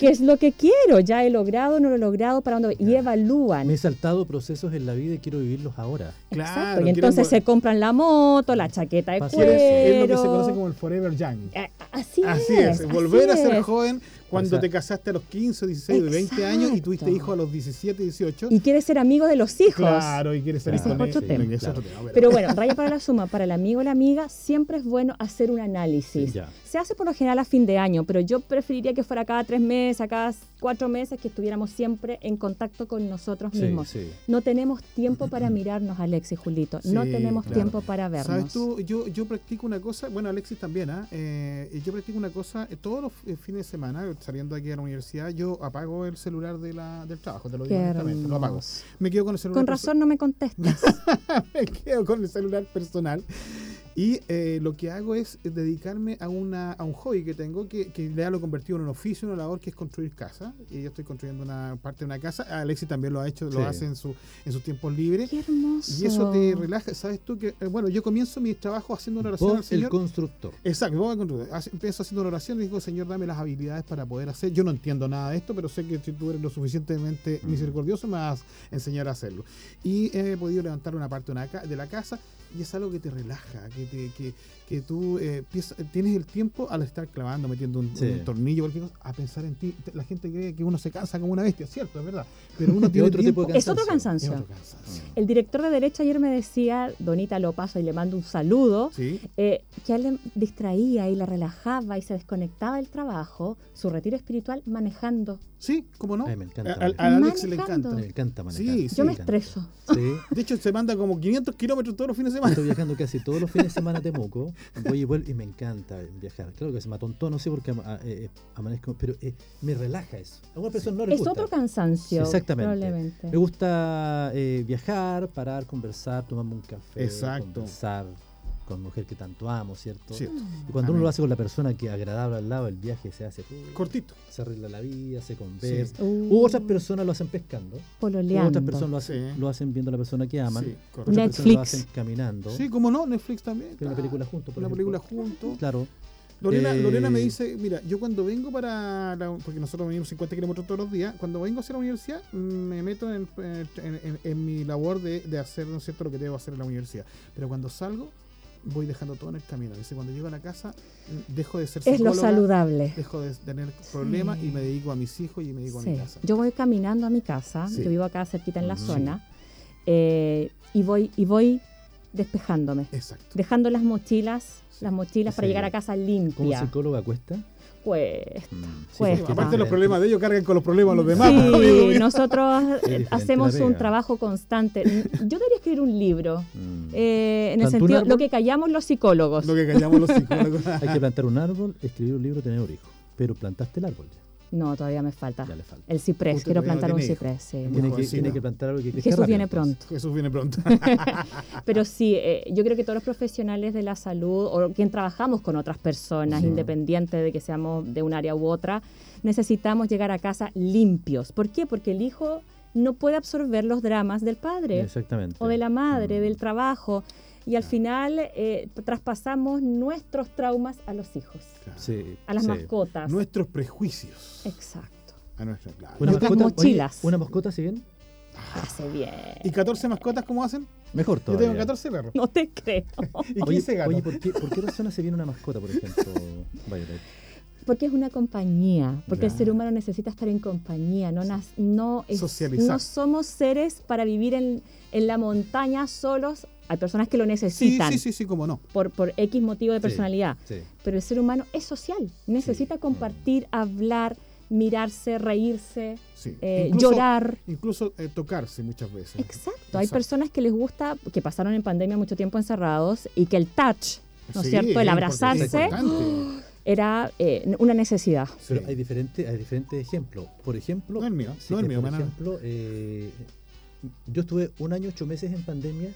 ¿Qué es lo que quiero? ¿Ya he logrado, no lo he logrado? ¿Para dónde voy? Y evalúan. Me he saltado procesos en la vida y quiero vivirlos ahora. Exacto. y entonces se compran la moto, la chaqueta de cuero. Es lo que se conoce como el forever young. Así, así es. Volver a ser joven cuando te casaste a los 15, 16, 20 años y tuviste hijos a los 17, 18. Y quieres ser amigo de los hijos. Claro, y quieres ser hijo de ellos. Pero bueno, raya para la suma, para el amigo o la amiga siempre es bueno hacer un análisis. Se hace por lo general a fin de año, pero yo preferiría que fuera cada tres meses, cada cuatro meses, que estuviéramos siempre en contacto con nosotros mismos. No tenemos tiempo para mirarnos, Alexis Julito. no tenemos tiempo para vernos. ¿Sabes tú? Yo, yo practico una cosa, bueno, Alexis también, ¿ah? ¿eh? yo practico una cosa eh, todos los eh, fines de semana, saliendo aquí a la universidad, yo apago el celular de la, del trabajo, te lo digo directamente, lo apago. Me quedo con el celular. Con razón no me contestas. me quedo con el celular personal. Y eh, lo que hago es dedicarme a, una, a un hobby que tengo, que, que ya lo he convertido en un oficio, una labor que es construir casa. Y yo estoy construyendo una parte de una casa. Alexi también lo ha hecho, lo hace en, su, en sus tiempos libres. Qué hermoso. Y eso te relaja. ¿Sabes tú que, eh, bueno, yo comienzo mi trabajo haciendo una oración al Señor? el constructor. Exacto, vos Empiezo haciendo una oración y digo, Señor, dame las habilidades para poder hacer. Yo no entiendo nada de esto, pero sé que si tú eres lo suficientemente mm. misericordioso, me vas a enseñar a hacerlo. Y he podido levantar una parte de la casa y es algo que te relaja, que, te, que, que tú eh, tienes el tiempo al estar clavando, metiendo un, tornillo, a pensar en ti. La gente cree que uno se cansa como una bestia, cierto, es verdad. Pero uno tiene otro tipo de Es otro cansancio. El director de Derecho ayer me decía, Donita lo paso y le mando un saludo, eh, que a él le distraía y le relajaba y se desconectaba del trabajo, su retiro espiritual manejando. Sí, ¿cómo no? me encanta. A, Alex le encanta. Me encanta manejar. Sí, Yo me estreso. De hecho, se manda como 500 kilómetros todos los fines de semana. Estoy viajando casi todos los fines de semana a Temuco voy y vuelvo y me encanta viajar. Claro que se me atontó, no sé por qué eh, eh, amanezco, pero eh, me relaja eso. A una persona no le gusta. Es otro cansancio. Exactamente. Me gusta viajar, parar, conversar, tomarme un café, Exacto. conversar con mujer que tanto amo, ¿cierto? Y cuando uno lo hace con la persona que agradable al lado, el viaje se hace cortito. Se arregla la vida, se conversa. U otras personas lo hacen pescando. Pololeando. otras personas lo hacen, lo hacen viendo a la persona que aman. otras Netflix. lo hacen caminando. Sí, como no, Netflix también. Una película juntos. Una película juntos. Claro. Lorena, Lorena, me eh, dice, mira, yo cuando vengo para, porque nosotros venimos 50 kilómetros todos los días, cuando vengo hacia la universidad me meto en, en, mi labor de, de hacer, ¿no es cierto?, lo que debo hacer en la universidad. Pero cuando salgo, voy dejando todo en el camino. Dice, cuando llego a la casa, dejo de ser Es lo saludable. Dejo de tener problemas y me dedico a mis hijos y me dedico a mi casa. Yo voy caminando a mi casa, yo vivo acá cerquita en la zona, eh, y voy y voy despejándome. Exacto. Dejando las mochilas, las mochilas para llegar a casa limpia. ¿Cómo psicóloga cuesta? Cuesta, mm, Aparte los problemas de ellos cargan con los problemas de los demás. Sí, nosotros hacemos un trabajo constante. Yo debería escribir un libro, mm. eh, en el sentido, lo que callamos los psicólogos. Lo que callamos los psicólogos. Hay que plantar un árbol, escribir un libro, tener un hijo. Pero plantaste el árbol ya. No, todavía me falta. El ciprés, quiero plantar un ciprés. Sí. Tiene, que, plantar algo que Jesús viene pronto. Jesús viene pronto. Pero sí, eh, yo creo que todos los profesionales de la salud o quien trabajamos con otras personas, independiente de que seamos de un área u otra, necesitamos llegar a casa limpios. ¿Por qué? Porque el hijo no puede absorber los dramas del padre Exactamente. o de la madre, mm. del trabajo y al final eh, traspasamos nuestros traumas a los hijos, a las mascotas. Nuestros prejuicios. Exacto. A nuestra, Una mascota, mochilas. ¿Una mascota hace bien? Hace bien. ¿Y 14 mascotas cómo hacen? Mejor todavía. Yo tengo 14 perros. No te creo. ¿Y 15 gatos? Oye, ¿por qué, ¿por qué razón hace bien una mascota, por ejemplo, Porque es una compañía, porque el ser humano necesita estar en compañía, no, no, no somos seres para vivir en, en la montaña solos hay personas que lo necesitan. Sí, sí, sí, cómo no. Por, por X motivo de personalidad. Pero el ser humano es social. Necesita compartir, hablar, mirarse, reírse, eh, llorar. Incluso eh, tocarse muchas veces. Exacto. Hay personas que les gusta, que pasaron en pandemia mucho tiempo encerrados y que el touch, ¿no es cierto? El abrazarse era eh, una necesidad. Pero hay diferentes hay diferentes ejemplos. Por ejemplo, no el mío, no el mío, por ejemplo, yo estuve un año, ocho meses en pandemia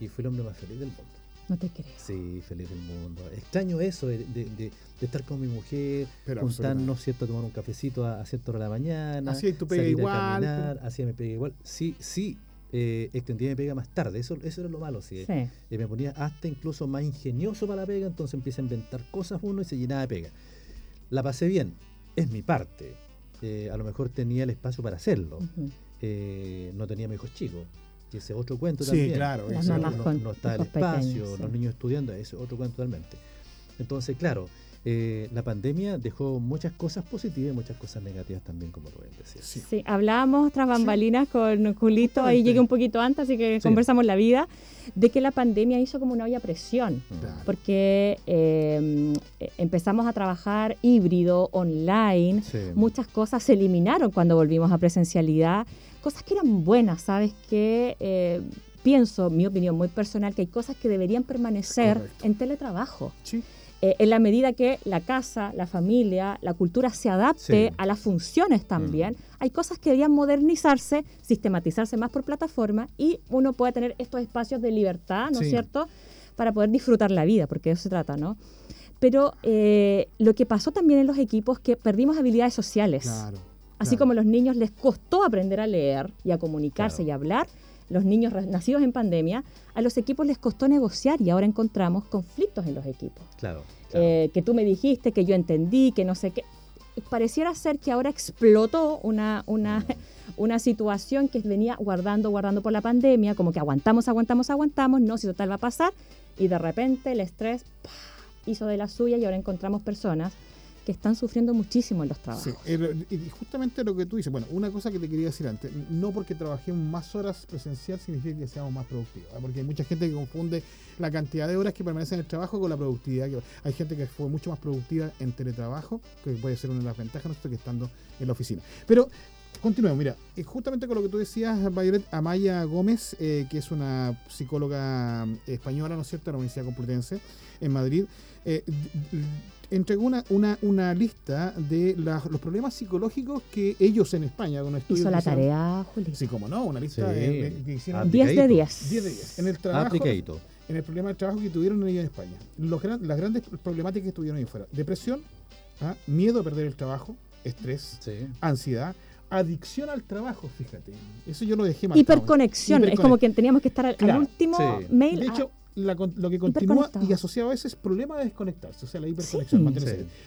y fui el hombre más feliz del mundo. No te creo. Sí, feliz del mundo. Extraño eso de, de, estar con mi mujer, juntarnos, ¿cierto? Tomar un cafecito a, cierta hora de la mañana. Así tu pega igual. así me pega igual. Sí, sí, eh, extendía mi pega más tarde. Eso, eso era lo malo, sí. sí. Eh, me ponía hasta incluso más ingenioso para la pega, entonces empieza a inventar cosas uno y se llenaba de pega. La pasé bien, es mi parte. Eh, a lo mejor tenía el espacio para hacerlo. Eh, no tenía hijos chicos y ese otro cuento sí, también. claro. no, está el espacio, los niños estudiando, ese otro cuento totalmente. Entonces, claro, eh, la pandemia dejó muchas cosas positivas y muchas cosas negativas también, como lo ven decir. Sí. hablábamos tras bambalinas con Julito, ahí llegué un poquito antes, así que conversamos la vida, de que la pandemia hizo como una olla presión, porque em, empezamos a trabajar híbrido, online, muchas cosas se eliminaron cuando volvimos a presencialidad cosas que eran buenas, ¿sabes? Que eh, pienso, mi opinión muy personal, que hay cosas que deberían permanecer en teletrabajo. Sí. Eh, en la medida que la casa, la familia, la cultura se adapte a las funciones también, mm. hay cosas que deberían modernizarse, sistematizarse más por plataforma y uno puede tener estos espacios de libertad, ¿no es cierto?, para poder disfrutar la vida, porque de eso se trata, ¿no? Pero eh, lo que pasó también en los equipos es que perdimos habilidades sociales. Claro. Así como a los niños les costó aprender a leer y a comunicarse y a hablar, los niños nacidos en pandemia, a los equipos les costó negociar y ahora encontramos conflictos en los equipos. Claro. Eh, que tú me dijiste, que yo entendí, que no sé qué. Pareciera ser que ahora explotó una, una, una situación que venía guardando, guardando por la pandemia, como que aguantamos, aguantamos, aguantamos, no, si total va a pasar, y de repente el estrés hizo de la suya y ahora encontramos personas están sufriendo muchísimo en los trabajos. Sí, y justamente lo que tú dices, bueno, una cosa que te quería decir antes, no porque trabajemos más horas presencial significa que seamos más productivos, porque hay mucha gente que confunde la cantidad de horas que permanece en el trabajo con la productividad. Hay gente que fue mucho más productiva en teletrabajo, que puede ser una de las ventajas nosotros que estando en la oficina. Pero Continuemos, mira, eh, justamente con lo que tú decías, Violet Amaya Gómez, eh, que es una psicóloga española, ¿no es cierto?, de la Universidad Complutense en Madrid, eh, entregó una, una, una lista de los problemas psicológicos que ellos en España, con estudios. Hizo la tarea, Juli. Sí, como no, una lista de, que hicieron. 10 de 10. 10 de 10. En el trabajo. En el problema del trabajo que tuvieron ellos en España. Los, las grandes problemáticas que tuvieron ahí fuera: depresión, ¿ah? miedo a perder el trabajo, estrés, ansiedad adicción al trabajo, fíjate. Eso yo lo dejé marcado. Hiperconexión, es como que teníamos que estar al, último mail. De hecho, lo que continúa y asociado a eso es problema de desconectarse, o sea, la hiperconexión.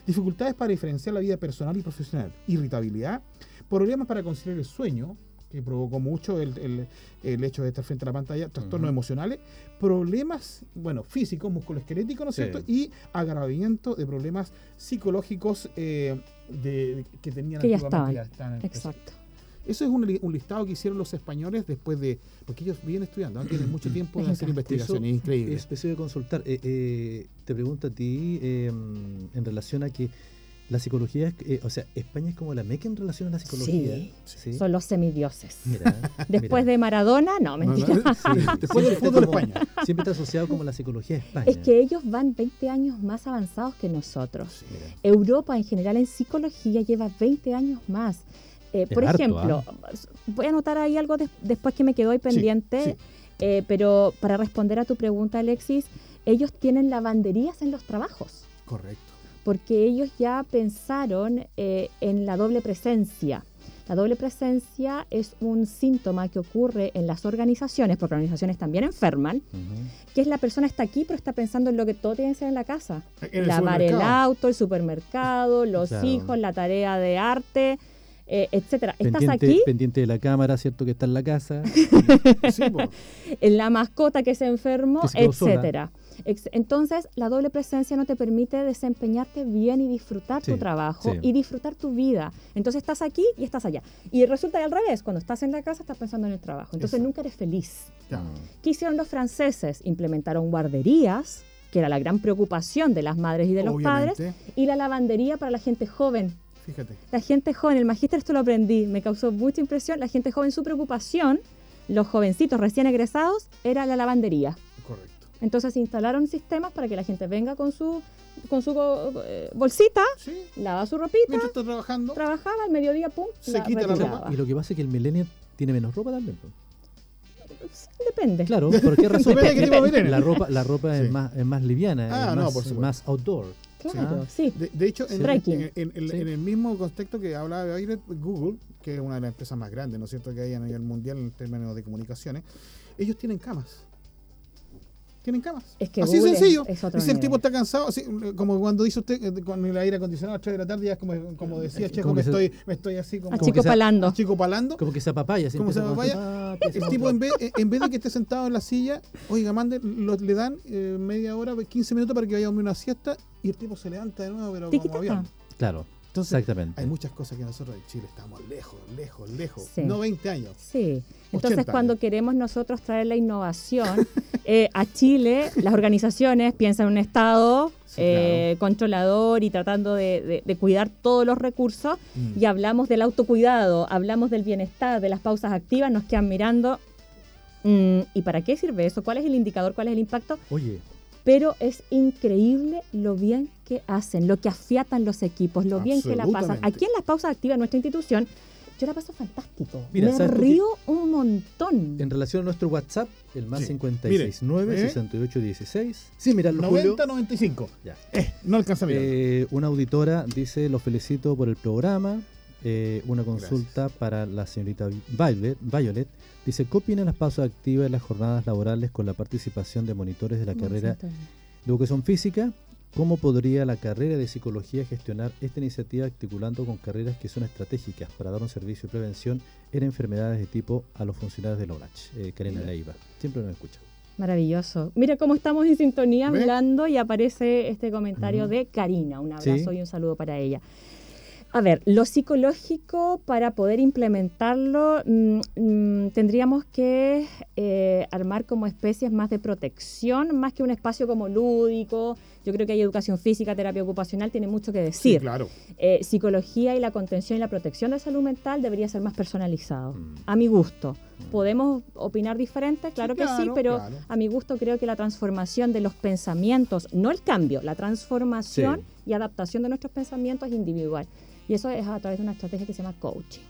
Dificultades para diferenciar la vida personal y profesional, irritabilidad, problemas para conciliar el sueño, que provocó mucho el, hecho de estar frente a la pantalla, trastornos emocionales, problemas, bueno, físicos, musculoesqueléticos, ¿no es cierto? Y agravamiento de problemas psicológicos eh, de, que tenían que ya estaban. Exacto. Eso es un, listado que hicieron los españoles después de. Porque ellos vienen estudiando, ¿no? tienen mucho tiempo de hacer investigaciones, increíble. Es de consultar. Eh, eh, te pregunto a ti em, en relación a que la psicología, es, eh, o sea, España es como la meca en relación a la psicología. Sí, son los semidioses. Después de Maradona, no, mentira. Después del fútbol España. Siempre está asociado como la psicología de España. Es que ellos van 20 años más avanzados que nosotros. Europa en general en psicología lleva 20 años más. Eh, por ejemplo, ¿ah? voy a anotar ahí algo después que me quedó ahí pendiente, eh, pero para responder a tu pregunta, Alexis, ellos tienen lavanderías en los trabajos. Correcto porque ellos ya pensaron eh, en la doble presencia. La doble presencia es un síntoma que ocurre en las organizaciones, porque las organizaciones también enferman, que es la persona está aquí, pero está pensando en lo que todo tiene que ser en la casa. Lavar el auto, el supermercado, los hijos, la tarea de arte, eh, etcétera. Estás aquí. Pendiente de la cámara, ¿cierto? Que está en la casa. en la mascota que se enfermó, etcétera. Entonces, la doble presencia no te permite desempeñarte bien y disfrutar tu trabajo y disfrutar tu vida. Entonces, estás aquí y estás allá. Y resulta que al revés, cuando estás en la casa, estás pensando en el trabajo. Entonces, nunca eres feliz. ¿Qué hicieron los franceses? Implementaron guarderías, que era la gran preocupación de las madres y de los padres, y la lavandería para la gente joven. Fíjate. La gente joven, el magíster esto lo aprendí, me causó mucha impresión. La gente joven, su preocupación, los jovencitos recién egresados, era la lavandería. Entonces se instalaron sistemas para que la gente venga con su con su eh, bolsita, lava su ropita. Mientras está trabajando. Trabajaba al mediodía, pum. Se quita la ropa. Y lo que pasa es que el millennial tiene menos ropa también. Depende. Claro, ¿por qué razón? la ropa, la ropa es, más, es más liviana, ah, es más, más, outdoor. Claro, sí. De, hecho, en, el mismo contexto que hablaba de Google, que es una de las empresas más grandes, ¿no es cierto?, que hay a nivel mundial en términos de comunicaciones, ellos tienen camas tienen camas. Es que así sencillo. Es Dice el tipo está cansado, así, como cuando dice usted eh, con el aire acondicionado a las 3 de la tarde, ya es como, como decía Checo, me, estoy, me estoy así como. chico palando. chico palando. Como que se apapaya. Como se apapaya. el tipo, en vez, en vez de que esté sentado en la silla, oiga, mande, le dan eh, media hora, 15 minutos para que vaya a dormir una siesta y el tipo se levanta de nuevo, pero como avión. Claro. Entonces, Exactamente. hay muchas cosas que nosotros en Chile estamos lejos, lejos, lejos. No 20 años. Sí. Entonces, cuando queremos nosotros traer la innovación eh, a Chile, las organizaciones piensan en un Estado eh, controlador y tratando de, cuidar todos los recursos mm. y hablamos del autocuidado, hablamos del bienestar, de las pausas activas, nos quedan mirando. Mm, ¿Y para qué sirve eso? ¿Cuál es el indicador? ¿Cuál es el impacto? Oye, pero es increíble lo bien que hacen, lo que afiatan los equipos, lo bien que la pasan. Aquí en las pausas activas nuestra institución, yo la paso fantástico. Me río un montón. En relación a nuestro WhatsApp, el más 569 6816. Sí, mira, los 90 95. Ya. Eh, no alcanza a mirar. Eh, una auditora dice, los felicito por el programa. Eh, una consulta para la señorita Violet, Violet Dice, ¿qué opinan las pausas activas de las jornadas laborales con la participación de monitores de la carrera de educación física? ¿Cómo podría la carrera de psicología gestionar esta iniciativa articulando con carreras que son estratégicas para dar un servicio de prevención en enfermedades de tipo a los funcionarios de la ONACH? Eh, Karina Leiva, siempre nos escucha. Maravilloso. Mira cómo estamos en sintonía hablando y aparece este comentario de Karina. Un abrazo y un saludo para ella. A ver, lo psicológico, para poder implementarlo, mm, mm, tendríamos que eh, armar como especies más de protección, más que un espacio como lúdico. Yo creo que hay educación física, terapia ocupacional, tiene mucho que decir. claro. Eh, psicología y la contención y la protección de salud mental debería ser más personalizado, mm. a mi gusto. Podemos opinar diferente, claro, que sí, pero a mi gusto creo que la transformación de los pensamientos, no el cambio, la transformación y adaptación de nuestros pensamientos es individual. Y eso es a través de una estrategia que se llama coaching.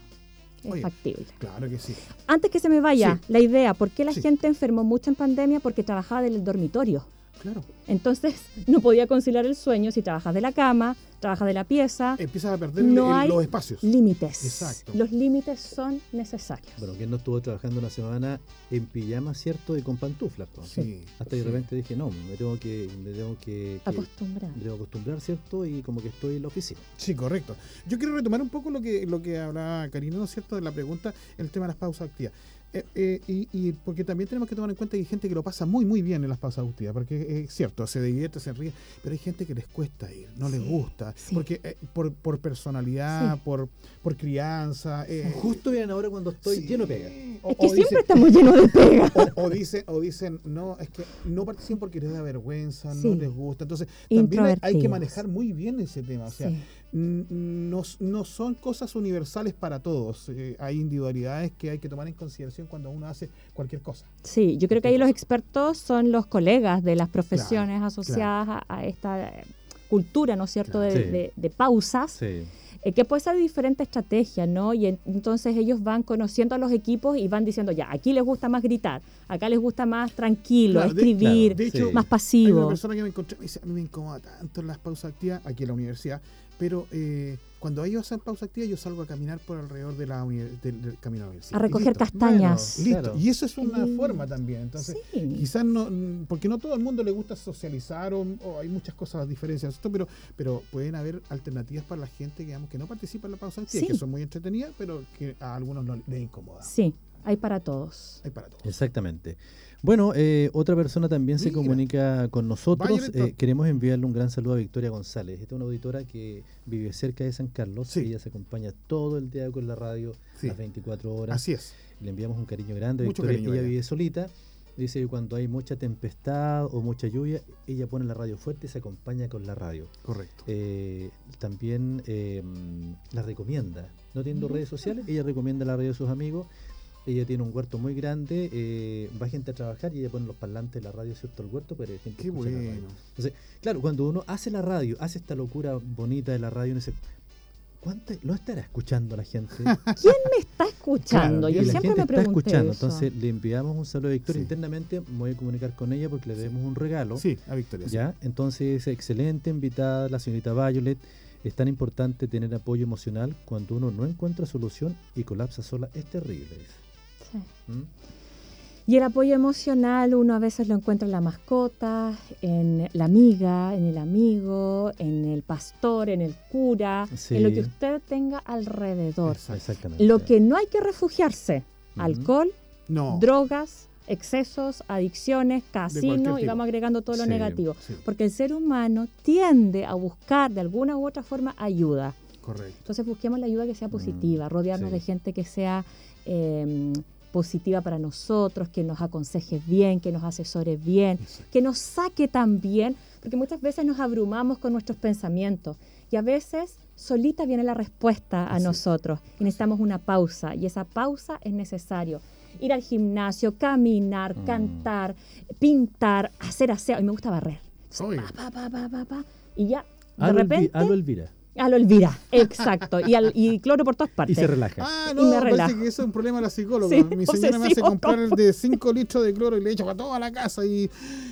Es factible. Claro que sí. Antes que se me vaya la idea, ¿por qué la gente enfermó mucho en pandemia? Porque trabajaba del dormitorio. Claro. Entonces no podía conciliar el sueño si trabajas de la cama, trabajas de la pieza. Empiezas a perder los espacios. Límites. Exacto. Los límites son necesarios. Bueno, ¿quién no estuvo trabajando una semana en pijama, cierto? Y con pantuflas. Sí, Hasta de repente dije, no, me tengo que, me tengo que, acostumbrar. Me tengo que acostumbrar, ¿cierto? Y como que estoy en la oficina. Sí, correcto. Yo quiero retomar un poco lo que, lo que hablaba Karina, ¿no es cierto? De la pregunta, el tema de las pausas activas. Eh, eh, y, porque también tenemos que tomar en cuenta que hay gente que lo pasa muy, muy bien en las pausas activas, porque es cierto, se divierte, se ríe, pero hay gente que les cuesta ir, no les gusta, porque eh, por, por, personalidad, por, por crianza. Justo bien ahora cuando estoy lleno de pega. es que siempre estamos llenos de pega. O, dicen, o dicen, no, es que no participan porque les da vergüenza, no les gusta. Entonces, también hay, que manejar muy bien ese tema. O sea, no, no, son cosas universales para todos. Eh, hay individualidades que hay que tomar en consideración cuando uno hace cualquier cosa. Sí, yo creo que ahí los expertos son los colegas de las profesiones asociadas A, esta eh, cultura, ¿no es cierto?, de, de, pausas. Sí. Eh, que puede ser diferente estrategia, ¿no? Y entonces ellos van conociendo a los equipos y van diciendo, ya, aquí les gusta más gritar, acá les gusta más tranquilo, escribir, más pasivo. Hay una persona que me encontré me dice, a mí me incomoda tanto las pausas activas aquí en la universidad, pero eh, cuando ellos hacen pausa activa, yo salgo a caminar por alrededor de la del, camino a la A recoger castañas. listo. Y eso es una forma también. Entonces, quizás no, porque no todo el mundo le gusta socializar o, hay muchas cosas, diferencias, pero, pero pueden haber alternativas para la gente digamos, que no participa en la pausa activa, que son muy entretenidas, pero que a algunos no les incomoda. Sí, hay para todos. Hay para todos. Exactamente. Bueno, eh, otra persona también se comunica con nosotros. Eh, queremos enviarle un gran saludo a Victoria González. Esta es una auditora que vive cerca de San Carlos. Ella se acompaña todo el día con la radio, las 24 horas. Así es. Le enviamos un cariño grande. Victoria, ella vive solita. Dice que cuando hay mucha tempestad o mucha lluvia, ella pone la radio fuerte y se acompaña con la radio. Correcto. Eh, también em, la recomienda. No teniendo redes sociales, ella recomienda la radio a sus amigos ella tiene un huerto muy grande, eh, va gente a trabajar y ella pone los parlantes de la radio, ¿cierto? Al huerto, pero hay gente Qué bueno. Entonces, claro, cuando uno hace la radio, hace esta locura bonita de la radio, uno dice, ¿cuánto lo estará escuchando la gente? ¿Quién me está escuchando? Yo siempre me está escuchando. Entonces, le enviamos un saludo a Victoria internamente. Me voy a comunicar con ella porque le debemos un regalo. Sí, a Victoria. ¿Ya? Entonces, excelente invitada la señorita Violet. Es tan importante tener apoyo emocional cuando uno no encuentra solución y colapsa sola. Es terrible. ¿Mm? Y el apoyo emocional uno a veces lo encuentra en la mascota, en la amiga, en el amigo, en el pastor, en el cura, en lo que usted tenga alrededor. Lo que no hay que refugiarse, alcohol, drogas, excesos, adicciones, casino y vamos agregando todo lo negativo. Porque el ser humano tiende a buscar de alguna u otra forma ayuda. Correcto. Entonces busquemos la ayuda que sea positiva, mm, rodearnos de gente que sea eh, positiva para nosotros, que nos aconseje bien, que nos asesore bien, que nos saque también, porque muchas veces nos abrumamos con nuestros pensamientos y a veces solita viene la respuesta a nosotros y necesitamos una pausa y esa pausa es necesario. Ir al gimnasio, caminar, mm. cantar, pintar, hacer aseo. Y me gusta barrer. y ya, de repente... Elvira. Ah, lo olvida, exacto. Y, al, y cloro por todas partes. Y se relaja. Ah, no, y me parece que eso es un problema de la psicóloga. Mi señora me hace comprar el de 5 litros de cloro y le echo a toda la casa y...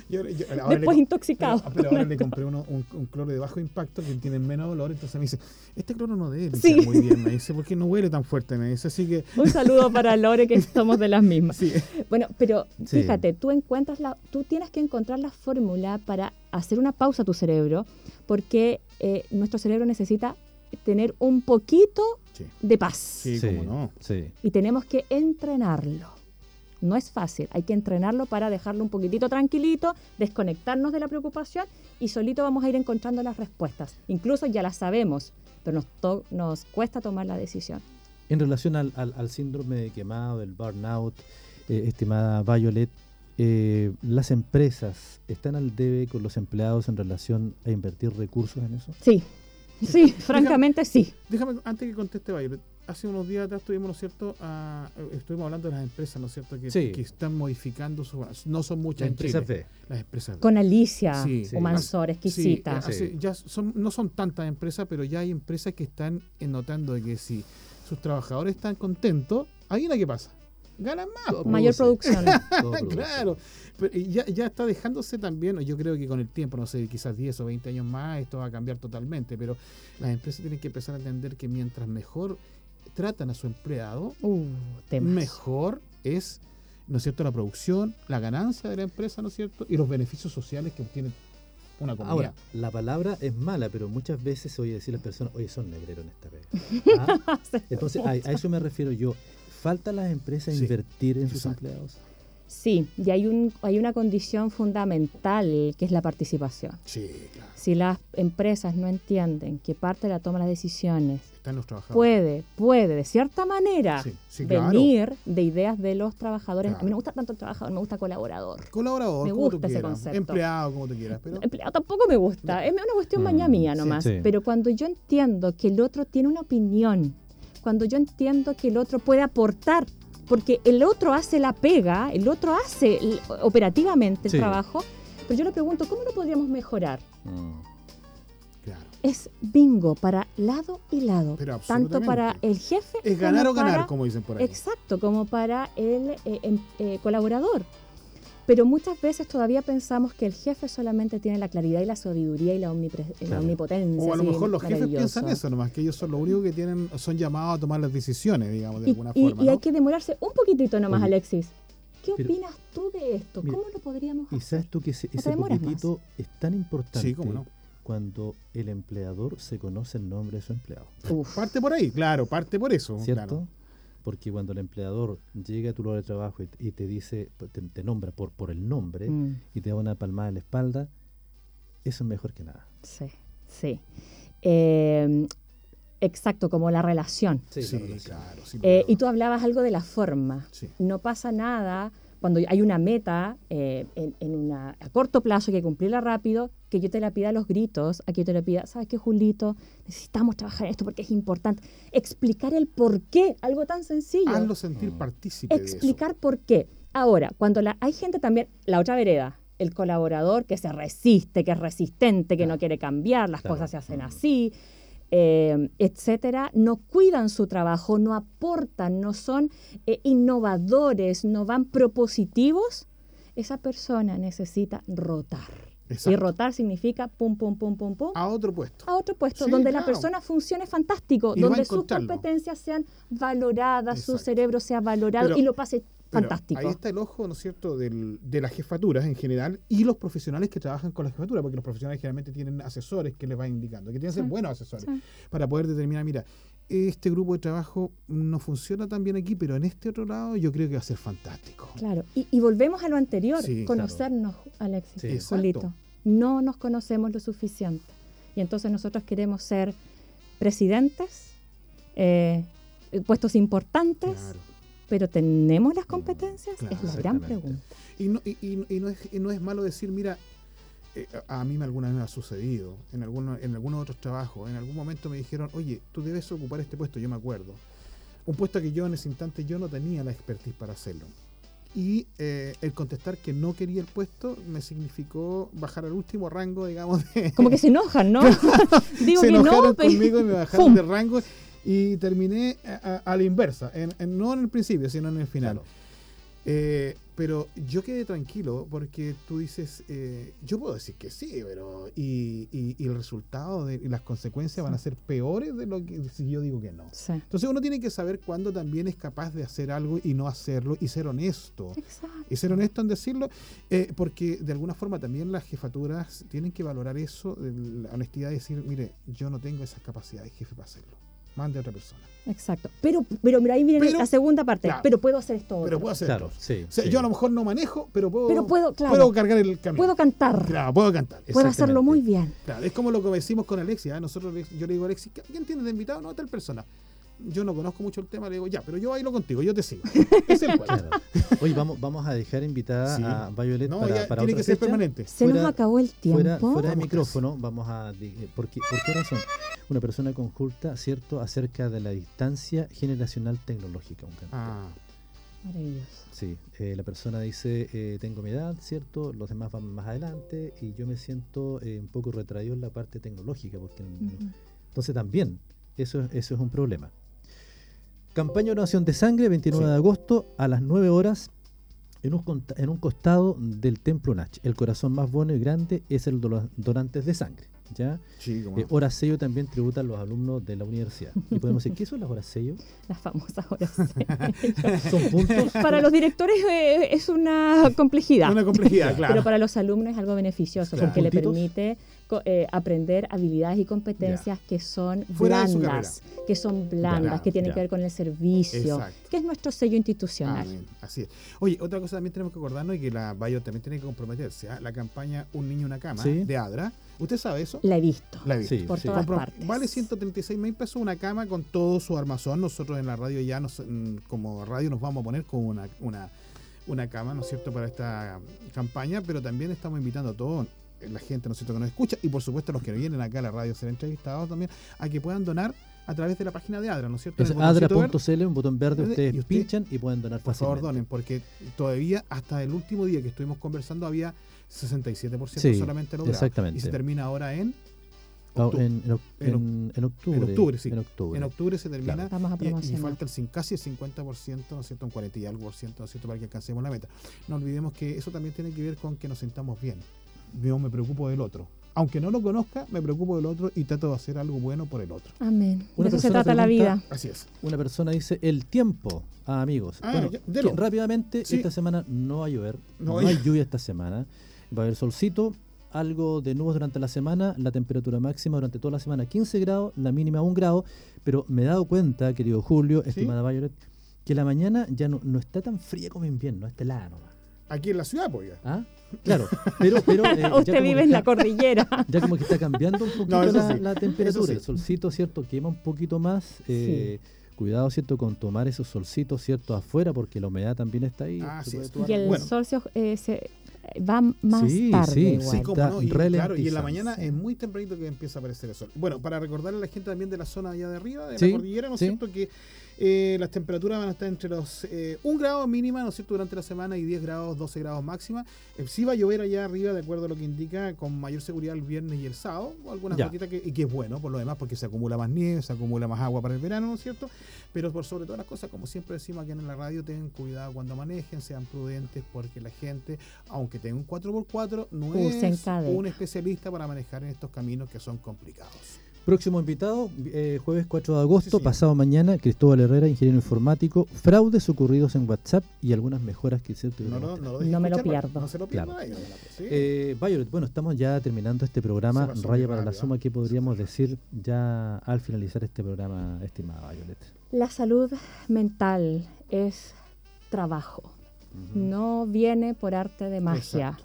Después intoxicado. Pero, ahora le compré uno, un, cloro de bajo impacto que tiene menos olor, entonces me dice, este cloro no debe sí. muy bien, me dice, porque no huele tan fuerte, me dice, así que... Un saludo para Lore, que somos de las mismas. Sí. Bueno, pero fíjate, tú encuentras la, tú tienes que encontrar la fórmula para hacer una pausa a tu cerebro, porque eh, nuestro cerebro necesita tener un poquito de paz. Sí, cómo no. Y tenemos que entrenarlo. No es fácil, hay que entrenarlo para dejarlo un poquitito tranquilito, desconectarnos de la preocupación y solito vamos a ir encontrando las respuestas. Incluso ya las sabemos, pero nos, nos cuesta tomar la decisión. En relación al, síndrome de quemado, del burnout, eh, estimada Violet, eh, ¿las empresas están al debe con los empleados en relación a invertir recursos en eso? Sí, sí, francamente sí. Déjame, antes que conteste Bayer, hace unos días atrás estuvimos, ¿no es cierto? estuvimos hablando de las empresas, ¿no es cierto? Que, están modificando sus... No son muchas empresas Las empresas Con Alicia, sí, Mansor, exquisita. ya son, no son tantas empresas, pero ya hay empresas que están notando que si sus trabajadores están contentos, ahí la que pasa ganan más. Mayor producción. claro. ya, ya está dejándose también, yo creo que con el tiempo, no sé, quizás 10 o 20 años más, esto va a cambiar totalmente, pero las empresas tienen que empezar a entender que mientras mejor tratan a su empleado, uh, mejor es, ¿no es cierto?, la producción, la ganancia de la empresa, ¿no es cierto?, y los beneficios sociales que obtiene una comunidad. Ahora, la palabra es mala, pero muchas veces se oye decir a las personas, oye, son negreros en esta vez. ¿Ah? Entonces, a, eso me refiero yo falta a las empresas invertir en sus empleados? Sí, y hay, un, hay una condición fundamental que es la participación. Sí, Si las empresas no entienden que parte de la toma de las decisiones puede, puede de cierta manera venir de ideas de los trabajadores. A mí no me gusta tanto el trabajador, me gusta colaborador. Colaborador, me gusta ese concepto. Empleado, como te quieras. Empleado tampoco me gusta, es una cuestión mm, mía nomás. Pero cuando yo entiendo que el otro tiene una opinión, cuando yo entiendo que el otro puede aportar porque el otro hace la pega, el otro hace operativamente el trabajo, pero yo le pregunto, ¿cómo lo podríamos mejorar? Mm. Es bingo para lado y lado, tanto para el jefe. Es ganar o ganar, como dicen por ahí. Exacto, como para el eh, em, eh, colaborador. Pero muchas veces todavía pensamos que el jefe solamente tiene la claridad y la sabiduría y la, omnipotencia. O a lo mejor los jefes piensan eso nomás, que ellos son los únicos que tienen, son llamados a tomar las decisiones, digamos, de alguna forma. Y hay que demorarse un poquitito nomás, Alexis. ¿Qué opinas tú de esto? ¿Cómo lo podríamos hacer? Y sabes tú que ese, poquitito es tan importante cuando el empleador se conoce el nombre de su empleado. Parte por ahí, claro, parte por eso. ¿Cierto? Porque cuando el empleador llega a tu lugar de trabajo y, te dice, te, nombra por, por el nombre mm. y te da una palmada en la espalda, eso es mejor que nada. Sí, sí. Eh, exacto, como la relación. Sí, claro. Eh, y tú hablabas algo de la forma. No pasa nada cuando hay una meta eh, en, una, a corto plazo que hay que cumplirla rápido, que yo te la pida a los gritos, a que yo te la pida, ¿sabes qué, Julito? Necesitamos trabajar en esto porque es importante. Explicar el por qué, algo tan sencillo. Hazlo sentir partícipe. Explicar por qué. Ahora, cuando la, hay gente también, la otra vereda, el colaborador que se resiste, que es resistente, que no quiere cambiar, las cosas se hacen así, eh, etcétera, no cuidan su trabajo, no aportan, no son eh, innovadores, no van propositivos, esa persona necesita rotar. Y rotar significa pum, pum, pum, pum, pum. A otro puesto. A otro puesto, donde la persona funcione fantástico, donde sus competencias sean valoradas, su cerebro sea valorado y lo pase Fantástico. Ahí está el ojo, ¿no es cierto?, del, de las jefaturas en general y los profesionales que trabajan con la jefatura, porque los profesionales generalmente tienen asesores que les van indicando, que tienen que ser buenos asesores para poder determinar, mira, este grupo de trabajo no funciona tan bien aquí, pero en este otro lado yo creo que va a ser fantástico. Claro, y, volvemos a lo anterior, conocernos, Alexis, solito. No nos conocemos lo suficiente. Y entonces nosotros queremos ser presidentes, eh, puestos importantes. Claro pero ¿tenemos las competencias? es la gran pregunta. Y no, y, y, no, es, no es malo decir, mira, eh, a mí alguna vez me ha sucedido, en, algunos, en algunos otros trabajos, en algún momento me dijeron, oye, tú debes ocupar este puesto, yo me acuerdo. Un puesto que yo en ese instante yo no tenía la expertise para hacerlo. Y eh, el contestar que no quería el puesto me significó bajar al último rango, digamos. De... Como que se enojan, ¿no? Digo se que enojaron no, conmigo y me bajaron de rango y terminé a, la inversa, en, no en el principio, sino en el final. Eh, pero yo quedé tranquilo porque tú dices, eh, yo puedo decir que sí, pero y, y, el resultado de, y las consecuencias van a ser peores de lo que si yo digo que no. Entonces uno tiene que saber cuándo también es capaz de hacer algo y no hacerlo y ser honesto. Y ser honesto en decirlo, eh, porque de alguna forma también las jefaturas tienen que valorar eso, la honestidad de decir, mire, yo no tengo esas capacidades, jefe, para hacerlo mande a otra persona. Exacto. Pero, pero mira, ahí viene la segunda parte. pero puedo hacer esto. Pero puedo hacer claro, sí, Yo a lo mejor no manejo, pero puedo, pero puedo, puedo cargar el camión. Puedo cantar. Claro, puedo cantar. Puedo hacerlo muy bien. Claro, es como lo que decimos con Alexia. ¿eh? Nosotros, yo le digo a Alexia, ¿quién tiene de invitado? No, tal persona yo no conozco mucho el tema, le digo, ya, pero yo bailo contigo, yo te sigo. Es el claro. Oye, vamos, vamos a dejar invitada a Violet no, para, para tiene que ser permanente. Se nos acabó el tiempo. Fuera, de micrófono, vamos a... ¿por qué, ¿Por qué razón? Una persona conjunta, ¿cierto?, acerca de la distancia generacional tecnológica. Un ah. Maravilloso. Sí, eh, la persona dice, eh, tengo mi edad, ¿cierto? Los demás van más adelante y yo me siento eh, un poco retraído en la parte tecnológica, porque entonces también eso, eso es un problema. Campaña de donación de sangre, 29 de agosto a las 9 horas en un, en un costado del Templo Nach. El corazón más bueno y grande es el de los donantes de sangre. ¿ya? Eh, horas sello también tributan los alumnos de la universidad. Y podemos decir, ¿qué son las horas sello? Las famosas horas sello. ¿Son puntos? Para los directores eh, es una complejidad. Una complejidad, claro. Pero para los alumnos es algo beneficioso porque le permite eh, aprender habilidades y competencias que son blandas, que son blandas, que tienen que ver con el servicio, que es nuestro sello institucional. Así es. Oye, otra cosa también tenemos que acordarnos y que la Bayo también tiene que comprometerse, ¿ah? la campaña Un niño, una cama de ADRA. ¿Usted sabe eso? La he visto. La he visto. por todas partes. Vale 136 mil pesos una cama con todo su armazón. Nosotros en la radio ya, nos, mm, como radio, nos vamos a poner con una, una, una cama, ¿no es cierto?, para esta campaña, pero también estamos invitando a todos la gente, ¿no es cierto?, que nos escucha y por supuesto los que vienen acá a la radio ser entrevistados también, a que puedan donar a través de la página de Adra, ¿no es cierto? Es adra.cl, un botón verde, ustedes pinchan y pueden donar Por favor, donen, porque todavía hasta el último día que estuvimos conversando había 67% solamente logrado. Exactamente. Y se termina ahora en ah, en, en, octubre. En octubre, sí. En octubre, en octubre se termina y, falta el, casi el 50%, ¿no es cierto? Un 40 y algo por ciento, ¿no es cierto? Para que alcancemos la meta. No olvidemos que eso también tiene que ver con que nos sentamos bien yo me preocupo del otro. Aunque no lo conozca, me preocupo del otro y trato de hacer algo bueno por el otro. Amén. de eso se trata la vida. Así es. Una persona dice el tiempo. Ah, amigos. Ah, bueno, rápidamente, esta semana no va a llover. No, hay lluvia esta semana. Va a haber solcito, algo de nubes durante la semana, la temperatura máxima durante toda la semana 15 grados, la mínima 1 grado, pero me he dado cuenta, querido Julio, estimada Violet, que la mañana ya no, no está tan fría como invierno, está helada nomás. Aquí en la ciudad, pues ¿Ah? Claro, pero... pero eh, Usted vive en la cordillera. Ya como que está cambiando un poquito la, temperatura. El solcito, ¿cierto? Quema un poquito más. Eh, cuidado, ¿cierto? Con tomar esos solcitos, ¿cierto? Afuera, porque la humedad también está ahí. Ah, sí, y el sol se, eh, se va más tarde. Sí, igual. sí, como no, y, claro, y en la mañana es muy tempranito que empieza a aparecer el sol. Bueno, para recordarle a la gente también de la zona allá de arriba, de la cordillera, ¿no es cierto? Que eh, las temperaturas van a estar entre los 1 eh, grado mínima, ¿no es cierto?, durante la semana y 10 grados, 12 grados máxima. Eh, sí va a llover allá arriba, de acuerdo a lo que indica, con mayor seguridad el viernes y el sábado, algunas gotitas que, y que es bueno por lo demás, porque se acumula más nieve, se acumula más agua para el verano, ¿no es cierto? Pero por sobre todas las cosas, como siempre decimos aquí en la radio, tengan cuidado cuando manejen, sean prudentes, porque la gente, aunque tenga un 4x4, no es un especialista para manejar en estos caminos que son complicados. Próximo invitado, eh, jueves 4 de agosto, pasado mañana, Cristóbal Herrera, ingeniero informático, fraudes ocurridos en WhatsApp y algunas mejoras que hicieron. No, no, no, me lo pierdo. No se lo pierda. Eh, Violet, bueno, estamos ya terminando este programa, Raya para la Suma, ¿qué podríamos decir ya al finalizar este programa, estimada Violet? La salud mental es trabajo, no viene por arte de magia.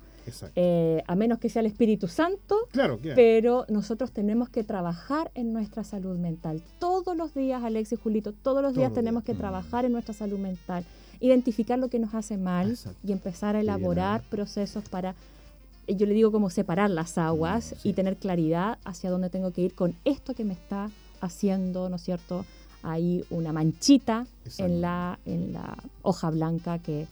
Eh, a menos que sea el Espíritu Santo, claro, pero nosotros tenemos que trabajar en nuestra salud mental. Todos los días, Alex y Julito, todos los días tenemos que mm. trabajar en nuestra salud mental, identificar lo que nos hace mal y empezar a elaborar procesos para, yo le digo como separar las aguas mm, y tener claridad hacia dónde tengo que ir con esto que me está haciendo, ¿no es cierto? Hay una manchita en la, en la hoja blanca que,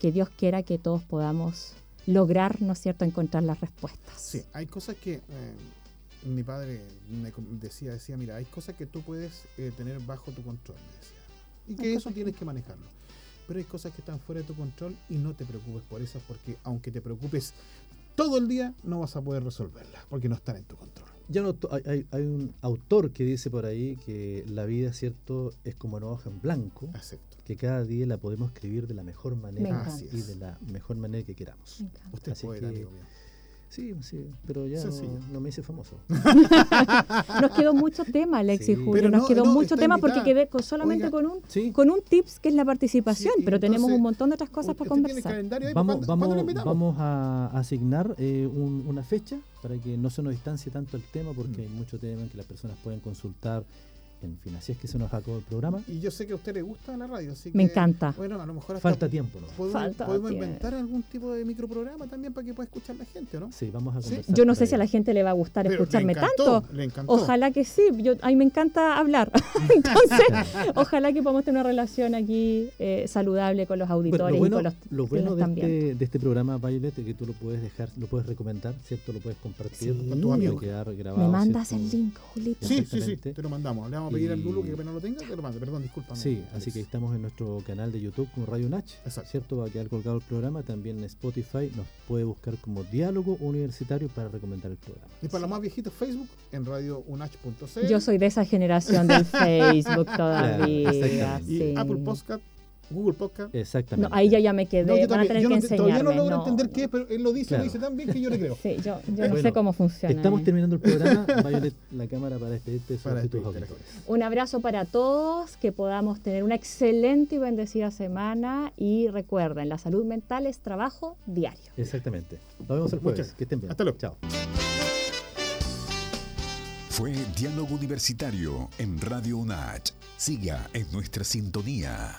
que Dios quiera que todos podamos lograr, ¿no es cierto?, encontrar las respuestas. Sí, hay cosas que eh, mi padre me decía, decía, mira, hay cosas que tú puedes eh, tener bajo tu control, me decía, y que eso tienes que manejarlo. Pero hay cosas que están fuera de tu control y no te preocupes por esas porque aunque te preocupes todo el día, no vas a poder resolverlas porque no están en tu control. Ya no, hay, hay, un autor que dice por ahí que la vida, ¿cierto?, es como una hoja en blanco. Acepto que cada día la podemos escribir de la mejor manera y de la mejor manera que queramos. Usted Así que, amigo Sí, sí, pero ya no, me hice famoso. nos quedó mucho tema, Alex y Julio. nos quedó mucho tema porque quedé solamente con un con un tips que es la participación, pero tenemos un montón de otras cosas para conversar. Vamos, vamos, vamos a asignar eh, una fecha para que no se nos distancie tanto el tema, porque mm. hay mucho tema que las personas pueden consultar en fin, así es que se nos acabó el programa. Y yo sé que a usted le gusta la radio, así Me encanta. Bueno, a lo mejor falta tiempo, ¿no? Podemos, inventar algún tipo de microprograma también para que pueda escuchar la gente, ¿no? Sí, vamos a conversar. Yo no sé si a la gente le va a gustar escucharme tanto. Ojalá que sí. Yo, a mí me encanta hablar. Entonces, ojalá que podamos tener una relación aquí eh, saludable con los auditores y con los Lo bueno de este, de este, programa, Violet, es que tú lo puedes dejar, lo puedes recomendar, ¿cierto? Lo puedes compartir. Sí. Para tu amigo. Quedar grabado, me mandas el link, Julito. Sí, sí, sí. Te lo mandamos. Le vamos a pedir al Lulu que apenas lo tenga, pero perdón, disculpa. Sí, así que estamos en nuestro canal de YouTube con Radio Nach, ¿cierto? Va a quedar colgado el programa, también en Spotify nos puede buscar como Diálogo Universitario para recomendar el programa. Y para los más viejitos, Facebook en radiounach.cl. Yo soy de esa generación del Facebook todavía. y Apple Podcast Google Podcast. Exactamente. ahí ya, ya me quedé. No, yo, Van a tener yo que no, enseñarme. Todavía no logro entender qué es, pero él lo dice, lo dice tan bien que yo le creo. Sí, yo, yo no sé cómo funciona. Estamos terminando el programa. Violet, la cámara para despedirte para tus Un abrazo para todos, que podamos tener una excelente y bendecida semana. Y recuerden, la salud mental es trabajo diario. Exactamente. Nos vemos el jueves. Que estén bien. Hasta luego. Chao. Fue Diálogo Universitario en Radio UNACH. Siga en nuestra sintonía.